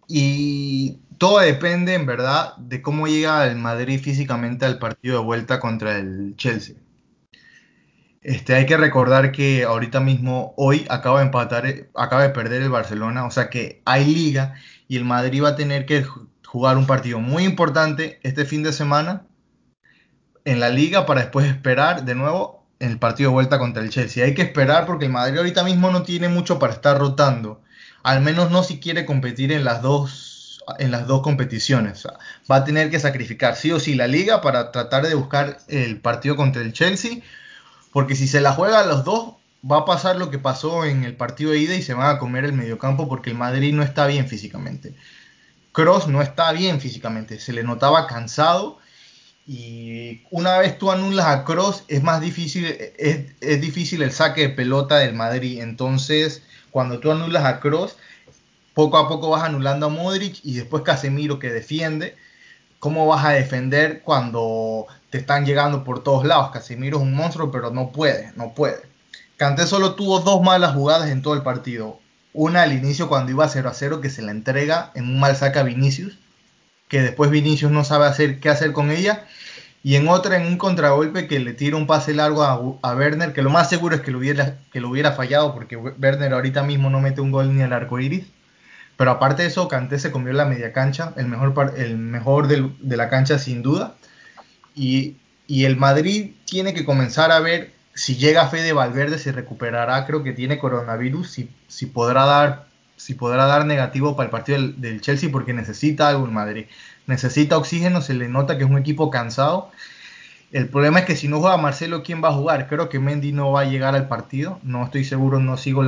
Y todo depende, en verdad, de cómo llega el Madrid físicamente al partido de vuelta contra el Chelsea. Este, hay que recordar que ahorita mismo, hoy acaba de empatar, acaba de perder el Barcelona, o sea que hay liga y el Madrid va a tener que jugar un partido muy importante este fin de semana en la liga para después esperar de nuevo en el partido de vuelta contra el Chelsea. Hay que esperar porque el Madrid ahorita mismo no tiene mucho para estar rotando. Al menos no si quiere competir en las dos, en las dos competiciones. va a tener que sacrificar sí o sí la liga para tratar de buscar el partido contra el Chelsea. Porque si se la juega a los dos, va a pasar lo que pasó en el partido de ida y se van a comer el mediocampo porque el Madrid no está bien físicamente. Cross no está bien físicamente, se le notaba cansado y una vez tú anulas a Cross, es más difícil, es, difícil el saque de pelota del Madrid. Entonces, cuando tú anulas a Cross, poco a poco vas anulando a Modric y después Casemiro que defiende. ¿Cómo vas a defender cuando te están llegando por todos lados? Casemiro es un monstruo, pero no puede, no puede. Kanté solo tuvo dos malas jugadas en todo el partido. Una al inicio cuando iba 0 a 0 que se la entrega en un mal saque a Vinicius que después Vinicius no sabe hacer qué hacer con ella. Y en otra, en un contragolpe que le tira un pase largo a, Werner, que lo más seguro es que lo, hubiera, que lo hubiera fallado, porque Werner ahorita mismo no mete un gol ni al arco iris. Pero aparte de eso, Kanté se comió la media cancha, el mejor, el mejor de la cancha sin duda. Y, y, el Madrid tiene que comenzar a ver si llega Fede Valverde, se recuperará, creo que tiene coronavirus, si, si podrá dar si podrá dar negativo para el partido del, Chelsea porque necesita algo en Madrid. Necesita oxígeno, se le nota que es un equipo cansado. El problema es que si no juega Marcelo, ¿quién va a jugar? Creo que Mendy no va a llegar al partido. No estoy seguro, no sigo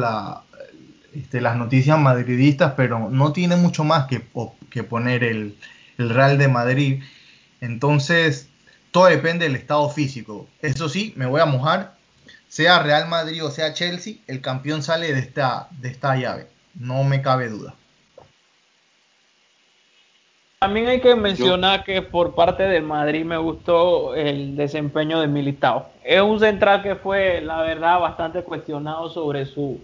este, las noticias madridistas, pero no tiene mucho más que, que poner el, el Real de Madrid. Entonces, todo depende del estado físico. Eso sí, me voy a mojar. Sea Real Madrid o sea Chelsea, el campeón sale de esta, de esta llave no me cabe duda. También hay que mencionar que por parte del Madrid me gustó el desempeño de Militao. Es un central que fue, la verdad, bastante cuestionado sobre su,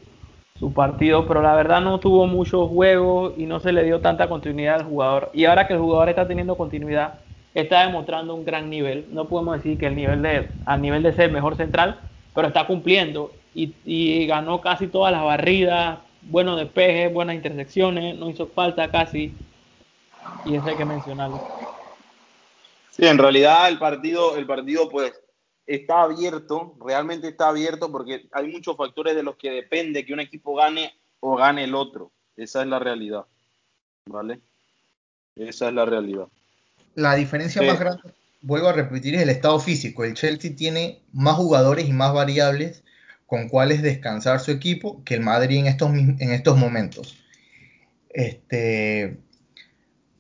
su partido, pero la verdad no tuvo muchos juegos y no se le dio tanta continuidad al jugador. Y ahora que el jugador está teniendo continuidad, está demostrando un gran nivel. No podemos decir que el nivel de, a nivel de ser mejor central, pero está cumpliendo y, y ganó casi todas las barridas, buenos despejes, buenas intersecciones, no hizo falta casi. Y eso hay que mencionarlo. Sí, en realidad el partido, el partido pues está abierto, realmente está abierto porque hay muchos factores de los que depende que un equipo gane o gane el otro. Esa es la realidad. ¿Vale? Esa es la realidad. La diferencia más grande, vuelvo a repetir, es el estado físico. El Chelsea tiene más jugadores y más variables con cuales descansar su equipo que el Madrid en estos, en estos momentos. Este,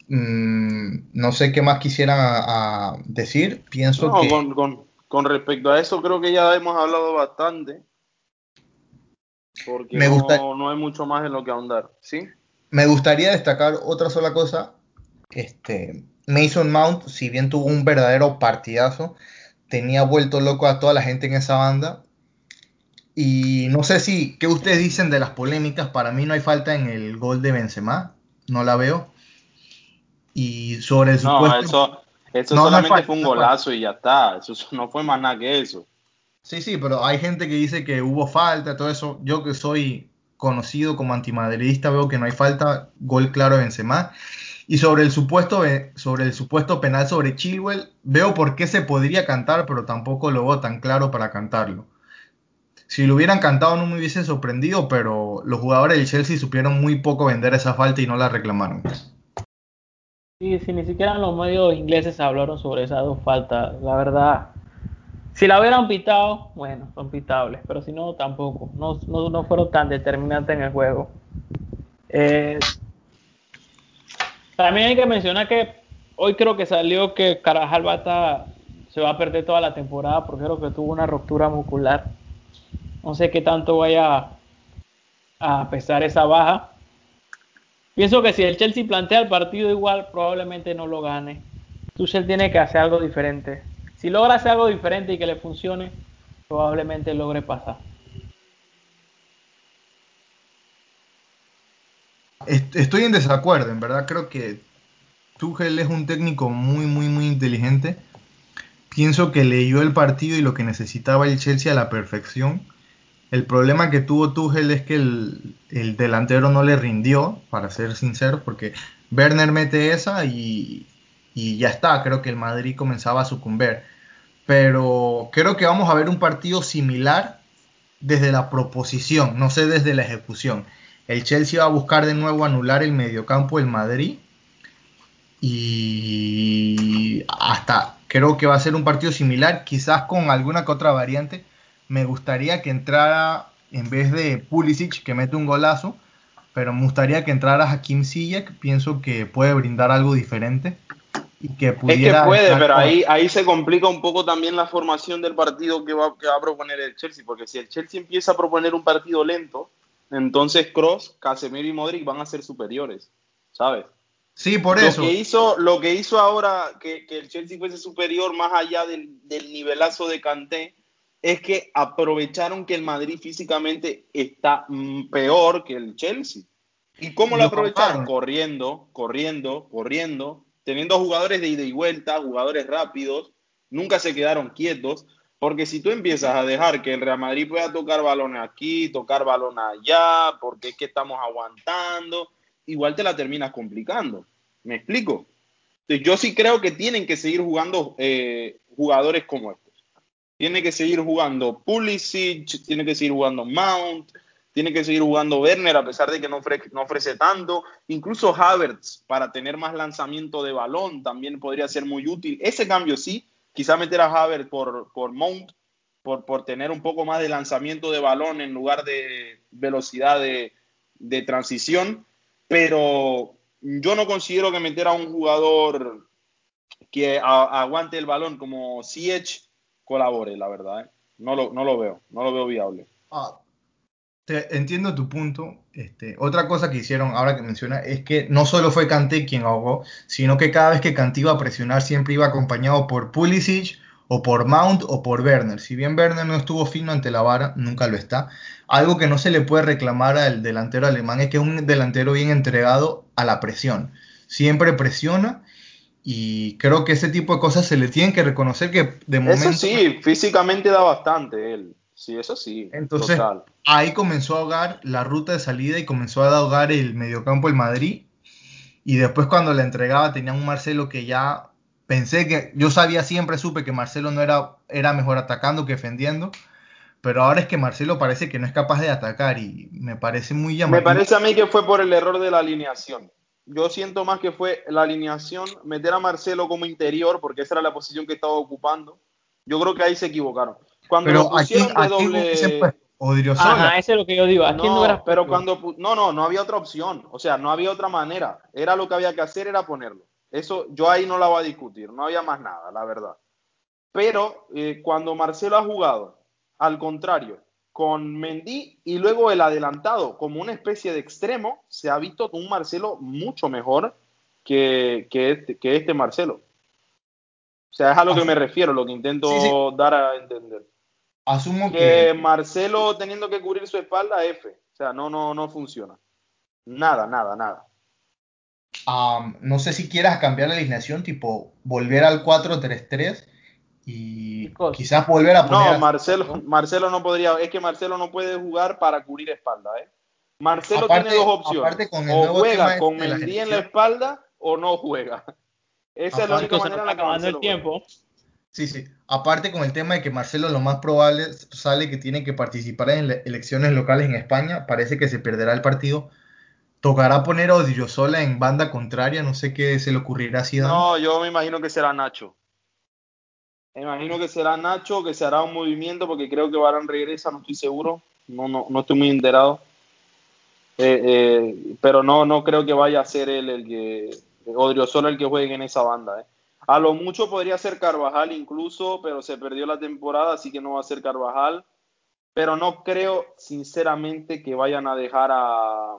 mm, no sé qué más quisiera decir. Pienso que. Con, con, respecto a eso, creo que ya hemos hablado bastante. Porque no, no, hay mucho más en lo que ahondar. ¿Sí? Me gustaría destacar otra sola cosa. Este, Mason Mount, si bien tuvo un verdadero partidazo, tenía vuelto loco a toda la gente en esa banda. Y no sé si, ¿qué ustedes dicen de las polémicas? Para mí no hay falta en el gol de Benzema, no la veo. Y sobre el supuesto... No, eso, eso solamente fue un golazo y ya está, eso no fue más nada que eso. Sí, sí, pero hay gente que dice que hubo falta, todo eso. Yo que soy conocido como antimadridista veo que no hay falta, gol claro de Benzema. Y sobre el supuesto, sobre el supuesto penal sobre Chilwell, veo por qué se podría cantar, pero tampoco lo veo tan claro para cantarlo. Si lo hubieran cantado no me hubiese sorprendido, pero los jugadores del Chelsea supieron muy poco vender esa falta y no la reclamaron. Sí, si ni siquiera los medios ingleses hablaron sobre esas dos faltas, la verdad, si la hubieran pitado, bueno, son pitables, pero si no, tampoco, no, no, fueron tan determinantes en el juego. Eh, también hay que mencionar que hoy creo que salió que Carajal se va a perder toda la temporada porque creo que tuvo una ruptura muscular. No sé qué tanto vaya a pesar esa baja. Pienso que si el Chelsea plantea el partido igual, probablemente no lo gane. Tuchel tiene que hacer algo diferente. Si logra hacer algo diferente y que le funcione, probablemente logre pasar. Estoy en desacuerdo, en verdad creo que Tuchel es un técnico muy, muy, muy inteligente. Pienso que leyó el partido y lo que necesitaba el Chelsea a la perfección el problema que tuvo Tuchel es que el, delantero no le rindió, para ser sincero, porque Werner mete esa y, ya está. Creo que el Madrid comenzaba a sucumbir. Pero creo que vamos a ver un partido similar desde la proposición, no sé desde la ejecución. El Chelsea va a buscar de nuevo anular el mediocampo del Madrid. Y hasta creo que va a ser un partido similar, quizás con alguna que otra variante me gustaría que entrara, en vez de Pulisic, que mete un golazo, pero me gustaría que entrara Hakim Ziyech, pienso que puede brindar algo diferente. Y que pudiera es que puede, pero ahí, ahí se complica un poco también la formación del partido que va, que va a proponer el Chelsea, porque si el Chelsea empieza a proponer un partido lento, entonces Cross, Casemiro y Modric van a ser superiores, ¿sabes? Sí, por eso. Lo que hizo, lo que hizo ahora que, el Chelsea fuese superior más allá del, del nivelazo de Kanté es que aprovecharon que el Madrid físicamente está peor que el Chelsea. ¿Y cómo lo, aprovecharon? Corriendo, corriendo, corriendo, teniendo jugadores de ida y vuelta, jugadores rápidos, nunca se quedaron quietos, porque si tú empiezas a dejar que el Real Madrid pueda tocar balones aquí, tocar balones allá, porque es que estamos aguantando, igual te la terminas complicando. ¿Me explico? Yo sí creo que tienen que seguir jugando eh, jugadores como estos tiene que seguir jugando Pulisic, tiene que seguir jugando Mount, tiene que seguir jugando Werner a pesar de que no ofrece, no ofrece tanto. Incluso Havertz para tener más lanzamiento de balón también podría ser muy útil. Ese cambio sí, quizá meter a Havertz por, por Mount, por, por tener un poco más de lanzamiento de balón en lugar de velocidad de, de transición, pero yo no considero que meter a un jugador que aguante el balón como Ziyech colabore, la verdad. ¿eh? No, lo, no lo veo, no lo veo viable. Ah, te, entiendo tu punto. Este, otra cosa que hicieron, ahora que menciona, es que no solo fue Kanté quien ahogó, sino que cada vez que Kanté iba a presionar siempre iba acompañado por Pulisic o por Mount o por Werner. Si bien Werner no estuvo fino ante la vara, nunca lo está. Algo que no se le puede reclamar al delantero alemán es que es un delantero bien entregado a la presión. Siempre presiona y creo que ese tipo de cosas se le tienen que reconocer que de momento... Eso sí, físicamente da bastante él. Sí, eso sí. Entonces, ahí comenzó a ahogar la ruta de salida y comenzó a ahogar el mediocampo el Madrid. y después cuando le entregaba tenía un Marcelo que ya pensé que, yo sabía siempre, supe que Marcelo no era, era mejor atacando que defendiendo, pero ahora es que Marcelo parece que no es capaz de atacar y me parece muy llamativo. Me parece a mí que fue por el error de la alineación. Yo siento más que fue la alineación, meter a Marcelo como interior, porque esa era la posición que estaba ocupando. Yo creo que ahí se equivocaron. Cuando pero lo pusieron aquí, de doble... Ajá, eso es lo que yo digo. Aquí no, pero cuando no, no, no había otra opción. O sea, no había otra manera. Era lo que había que hacer, era ponerlo. Eso yo ahí no la voy a discutir. No había más nada, la verdad. Pero eh, cuando Marcelo ha jugado, al contrario, con Mendy y luego el adelantado como una especie de extremo, se ha visto un Marcelo mucho mejor que, que, este, que este Marcelo. O sea, es a lo que me refiero, lo que intento Sí, sí. dar a entender. Asumo Que que Marcelo teniendo que cubrir su espalda, F. O sea, no, no, no funciona. Nada, nada, nada. no sé si quieras cambiar la alineación, tipo volver al 4-3-3 y Chicos. quizás volver a poner No, a- Marcelo, Marcelo no podría, es que Marcelo no puede jugar para cubrir espalda, ¿eh? Marcelo Aparte- tiene dos opciones. aparte con el o nuevo tema juega este con de la Mendy en la espalda o no juega. Esa es la única manera en la que acabando el juega. tiempo. Sí, sí. Aparte con el tema de que Marcelo lo más probable es- sale que tiene que participar en le- elecciones locales en España, parece que se perderá el partido. Tocará poner a Odriozola en banda contraria, no sé qué se le ocurrirá a Zidane. No, yo me imagino que será Nacho. Me imagino que será Nacho, que se hará un movimiento porque creo que Varane regresa, no estoy seguro. No, no, no estoy muy enterado. Eh, eh, pero no, no creo que vaya a ser él el que, Odriozola el que juegue en esa banda. eh. A lo mucho podría ser Carvajal incluso, pero se perdió la temporada, así que no va a ser Carvajal. Pero no creo, sinceramente, que vayan a dejar a,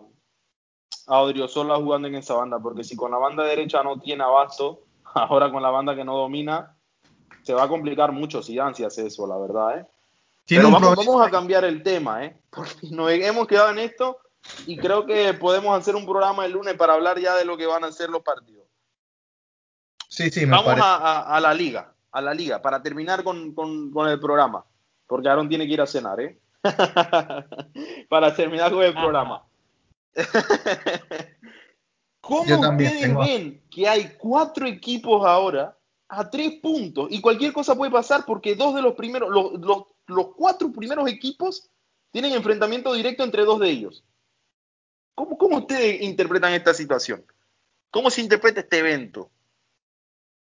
a Odriozola jugando en esa banda, porque si con la banda derecha no tiene abasto, ahora con la banda que no domina, se va a complicar mucho si si hace eso, la verdad, ¿eh? Pero vamos, vamos a cambiar el tema, ¿eh? Porque nos hemos quedado en esto y creo que podemos hacer un programa el lunes para hablar ya de lo que van a ser los partidos. Sí, sí, me Vamos a, a- a la liga, a la liga, para terminar con, con- con el programa, porque Aaron tiene que ir a cenar, ¿eh? para terminar con el Ajá. programa. ¿Cómo Yo también ustedes tengo- ven que hay cuatro equipos ahora a tres puntos y cualquier cosa puede pasar porque dos de los primeros, los, los- cuatro primeros equipos tienen enfrentamiento directo entre dos de ellos? ¿Cómo, cómo ustedes interpretan esta situación? ¿Cómo se interpreta este evento?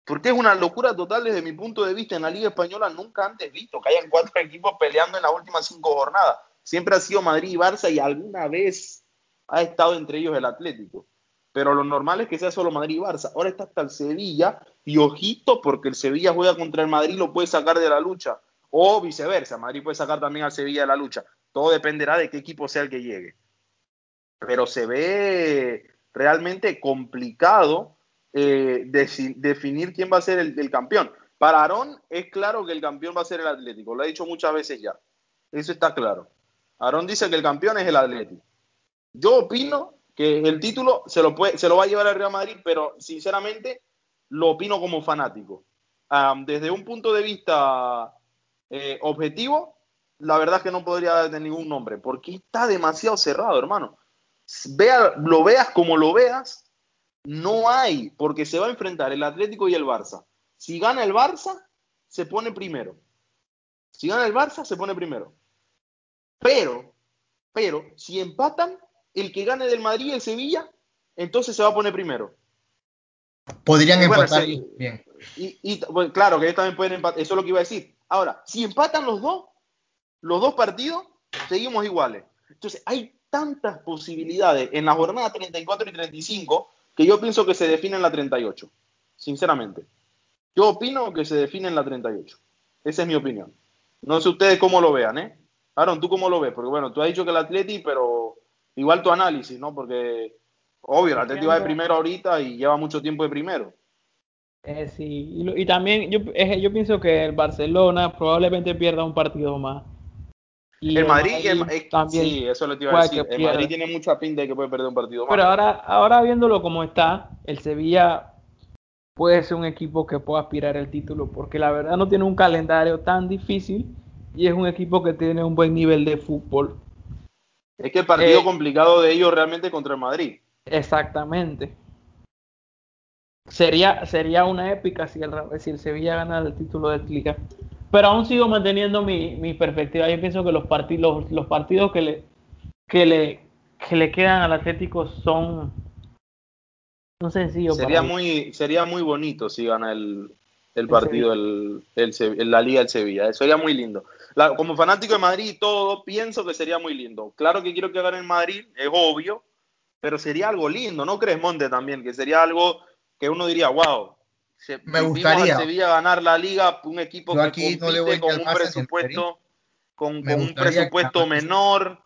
Porque es una locura total desde mi punto de vista en la Liga Española, nunca antes visto que hayan cuatro equipos peleando en las últimas cinco jornadas. Siempre ha sido Madrid y Barça y alguna vez ha estado entre ellos el Atlético. Pero lo normal es que sea solo Madrid y Barça. Ahora está hasta el Sevilla y ojito porque el Sevilla juega contra el Madrid lo puede sacar de la lucha. O viceversa, Madrid puede sacar también al Sevilla de la lucha. Todo dependerá de qué equipo sea el que llegue. Pero se ve realmente complicado eh, definir quién va a ser el, el campeón. Para Aarón es claro que el campeón va a ser el Atlético. Lo ha dicho muchas veces ya. Eso está claro. Aarón dice que el campeón es el Atlético. Yo opino que el título se lo, puede, se lo va a llevar el Real Madrid, pero sinceramente lo opino como fanático. Desde un punto de vista eh, objetivo, la verdad es que no podría dar ningún nombre, porque está demasiado cerrado, hermano. Vea, lo veas como lo veas, no hay, porque se va a enfrentar el Atlético y el Barça. Si gana el Barça, se pone primero. Si gana el Barça, se pone primero. Pero, pero, si empatan, el que gane del Madrid y el Sevilla, entonces se va a poner primero. Podrían empatar sí. bien. Y, y, bueno, claro, que ellos también pueden empatar, eso es lo que iba a decir. Ahora, si empatan los dos, los dos partidos, seguimos iguales. Entonces, hay tantas posibilidades en la jornada 34 y 35 que yo pienso que se define en la 38, sinceramente. Yo opino que se define en la 38. Esa es mi opinión. No sé ustedes cómo lo vean, ¿eh? Aaron, ¿tú cómo lo ves? Porque bueno, tú has dicho que el Atleti, pero igual tu análisis, ¿no? Porque, obvio, el Atleti va de primero ahorita y lleva mucho tiempo de primero. Eh, sí, y, y también yo, eh, yo pienso que el Barcelona probablemente pierda un partido más. Y el Madrid, el- también. sí, eso lo te iba a decir. El Madrid tiene mucha pinta de que puede perder un partido más. Pero ahora, ahora viéndolo como está, el Sevilla puede ser un equipo que pueda aspirar al título, porque la verdad no tiene un calendario tan difícil y es un equipo que tiene un buen nivel de fútbol. es que el partido eh, complicado de ellos realmente contra el Madrid. Exactamente. sería, sería una épica si el, si el Sevilla gana el título de Liga. Pero aún sigo manteniendo mi, mi perspectiva. Yo pienso que los, partidos los partidos que le, que, le, que le quedan al Atlético son, son sencillos. Sería, muy, sería muy bonito si gana el, el partido el, el, la Liga del Sevilla. Eso sería muy lindo. como fanático de Madrid y todo, pienso que sería muy lindo. Claro que quiero que gane en Madrid, es obvio, pero sería algo lindo, ¿no crees, Monte, también? Que sería algo que uno diría, wow, me gustaría. A Sevilla ganar la liga, un equipo que compite con un presupuesto, con, con un presupuesto menor.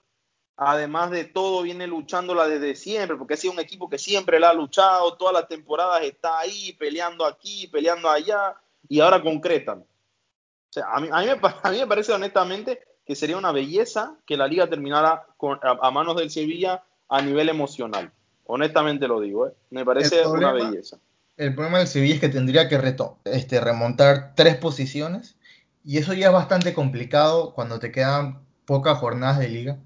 Además de todo, viene luchándola desde siempre, porque ha sido un equipo que siempre la ha luchado, todas las temporadas está ahí, peleando aquí, peleando allá, y ahora concretan. O sea, a mí, a mí, me, a mí me parece honestamente que sería una belleza que la liga terminara con, a, manos del Sevilla a nivel emocional. Honestamente lo digo, ¿eh? me parece una belleza. El problema del Sevilla es que tendría que este, remontar tres posiciones y eso ya es bastante complicado cuando te quedan pocas jornadas de liga.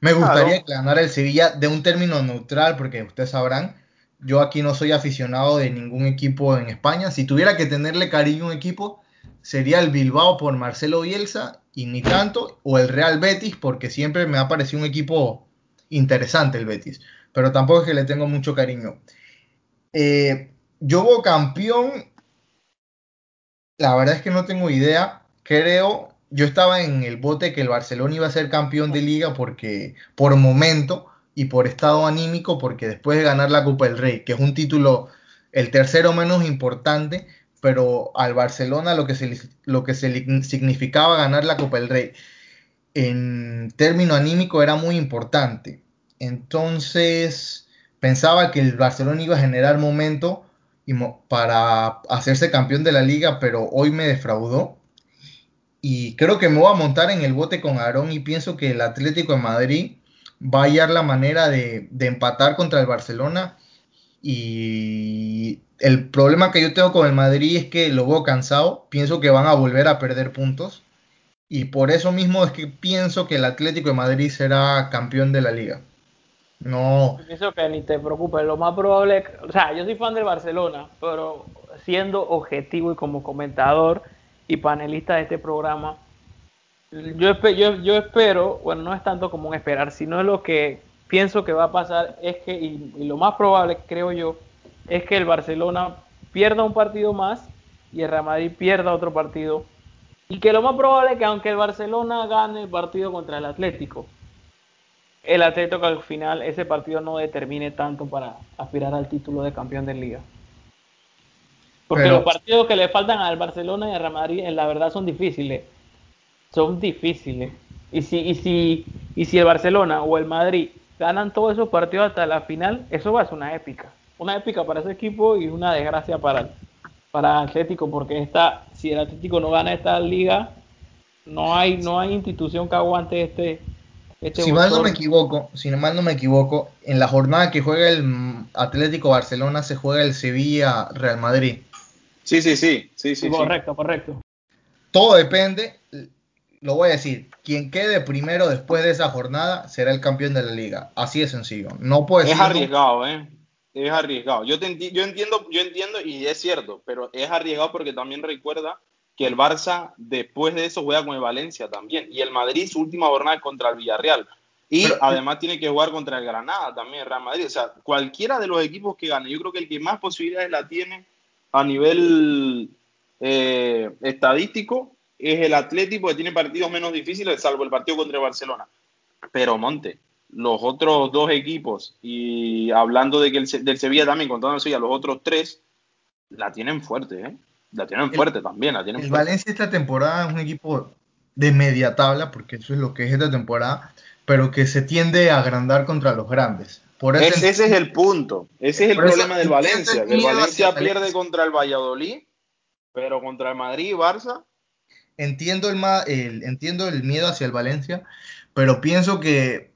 Me gustaría que ganara el Sevilla de un término neutral porque ustedes sabrán, yo aquí no soy aficionado de ningún equipo en España. Si tuviera que tenerle cariño a un equipo, sería el Bilbao por Marcelo Bielsa y ni tanto, o el Real Betis porque siempre me ha parecido un equipo interesante el Betis, pero tampoco es que le tengo mucho cariño. Eh, yo hubo campeón, la verdad es que no tengo idea, creo, yo estaba en el bote que el Barcelona iba a ser campeón de liga porque por momento y por estado anímico, porque después de ganar la Copa del Rey, que es un título el tercero menos importante, pero al Barcelona lo que se, lo que se significaba ganar la Copa del Rey en término anímico era muy importante. Entonces pensaba que el Barcelona iba a generar momento para hacerse campeón de la liga, pero hoy me defraudó. Y creo que me voy a montar en el bote con Aarón y pienso que el Atlético de Madrid va a hallar la manera de, de empatar contra el Barcelona. Y el problema que yo tengo con el Madrid es que lo veo cansado. Pienso que van a volver a perder puntos. Y por eso mismo es que pienso que el Atlético de Madrid será campeón de la liga. No. Pienso que ni te preocupes. Lo más probable, o sea, yo soy fan del Barcelona, pero siendo objetivo y como comentador y panelista de este programa, yo, yo, yo espero, bueno, no es tanto como un esperar, sino lo que pienso que va a pasar es que, y, lo más probable, creo yo, es que el Barcelona pierda un partido más y el Real Madrid pierda otro partido. Y que lo más probable es que aunque el Barcelona gane el partido contra el Atlético, el Atlético al final ese partido no determine tanto para aspirar al título de campeón de liga. Porque los partidos que le faltan al Barcelona y al Real Madrid, en la verdad son difíciles. Son difíciles. Y si, y si, y si el Barcelona o el Madrid ganan todos esos partidos hasta la final, eso va a ser una épica. Una épica para ese equipo y una desgracia para para Atlético, porque esta, si el Atlético no gana esta liga, no hay, no hay institución que aguante este, este si mal no me equivoco, si mal no me equivoco, en la jornada que juega el Atlético Barcelona se juega el Sevilla Real Madrid. Sí, sí, sí, sí, sí. Correcto, correcto. Todo depende, lo voy a decir, quien quede primero después de esa jornada será el campeón de la liga. Así de sencillo. No puede Es arriesgado, ¿eh? Es arriesgado. Yo, yo entiendo, yo entiendo y es cierto, pero es arriesgado porque también recuerda que el Barça después de eso juega con el Valencia también. Y el Madrid su última jornada es contra el Villarreal. Y además tiene que jugar contra el Granada también, el Real Madrid. O sea, cualquiera de los equipos que gane, yo creo que el que más posibilidades la tiene a nivel eh, estadístico es el Atlético, que tiene partidos menos difíciles, salvo el partido contra el Barcelona. Pero Monte, los otros dos equipos, y hablando de que el, del Sevilla también, contando el Sevilla, los otros tres, la tienen fuerte, ¿eh? La tienen fuerte también, la tienen el fuerte. Valencia esta temporada es un equipo de media tabla, porque eso es lo que es esta temporada, pero que se tiende a agrandar contra los grandes. Por ese, es el punto, ese es el problema del Valencia, el Valencia pierde contra el Valladolid, pero contra el Madrid y Barça. Entiendo el, el, entiendo el miedo hacia el Valencia, pero pienso que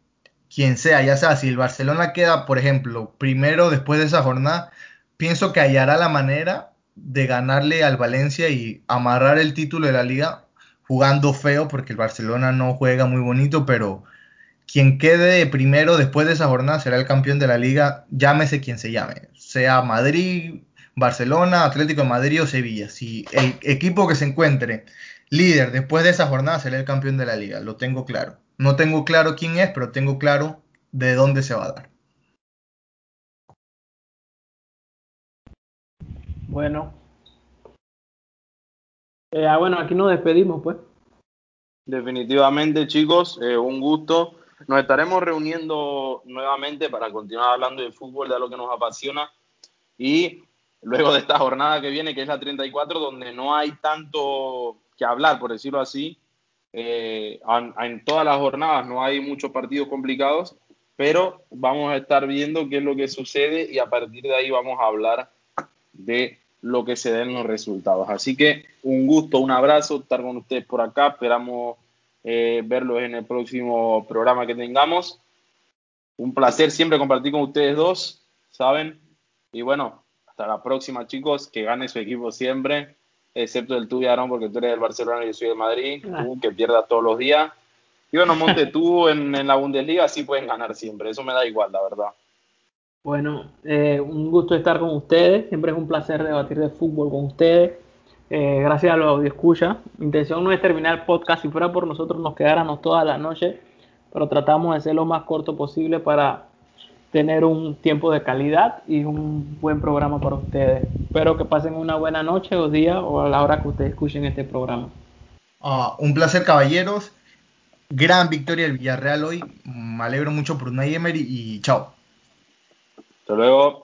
quien sea, ya sea si el Barcelona queda, por ejemplo, primero después de esa jornada, pienso que hallará la manera de ganarle al Valencia y amarrar el título de la liga jugando feo porque el Barcelona no juega muy bonito, pero quien quede primero después de esa jornada será el campeón de la liga, llámese quien se llame, sea Madrid, Barcelona, Atlético de Madrid o Sevilla. Si el equipo que se encuentre líder después de esa jornada será el campeón de la liga, lo tengo claro. No tengo claro quién es, pero tengo claro de dónde se va a dar. Bueno. Eh, ah, bueno, aquí nos despedimos, pues. Definitivamente, chicos, eh, un gusto. Nos estaremos reuniendo nuevamente para continuar hablando de fútbol, de lo que nos apasiona. Y luego de esta jornada que viene, que es la 34, donde no hay tanto que hablar, por decirlo así, eh, en todas las jornadas no hay muchos partidos complicados, pero vamos a estar viendo qué es lo que sucede y a partir de ahí vamos a hablar de lo que se den los resultados. Así que un gusto, un abrazo estar con ustedes por acá. Esperamos eh, verlos en el próximo programa que tengamos. Un placer siempre compartir con ustedes dos, ¿saben? Y bueno, hasta la próxima, chicos. Que gane su equipo siempre, excepto el tuyo, Aaron, porque tú eres del Barcelona y yo soy de Madrid. Ah. Tú, que pierdas todos los días. Y bueno, Monte, tú en, en la Bundesliga sí pueden ganar siempre. Eso me da igual, la verdad. Bueno, eh, un gusto estar con ustedes. Siempre es un placer debatir de fútbol con ustedes. Eh, gracias a los escucha. Mi intención no es terminar el podcast. Si fuera por nosotros, nos quedáramos toda la noche. Pero tratamos de ser lo más corto posible para tener un tiempo de calidad y un buen programa para ustedes. Espero que pasen una buena noche o día o a la hora que ustedes escuchen este programa. Ah, un placer, caballeros. Gran victoria del Villarreal hoy. Me alegro mucho por Unai Emery y chao. Hasta luego.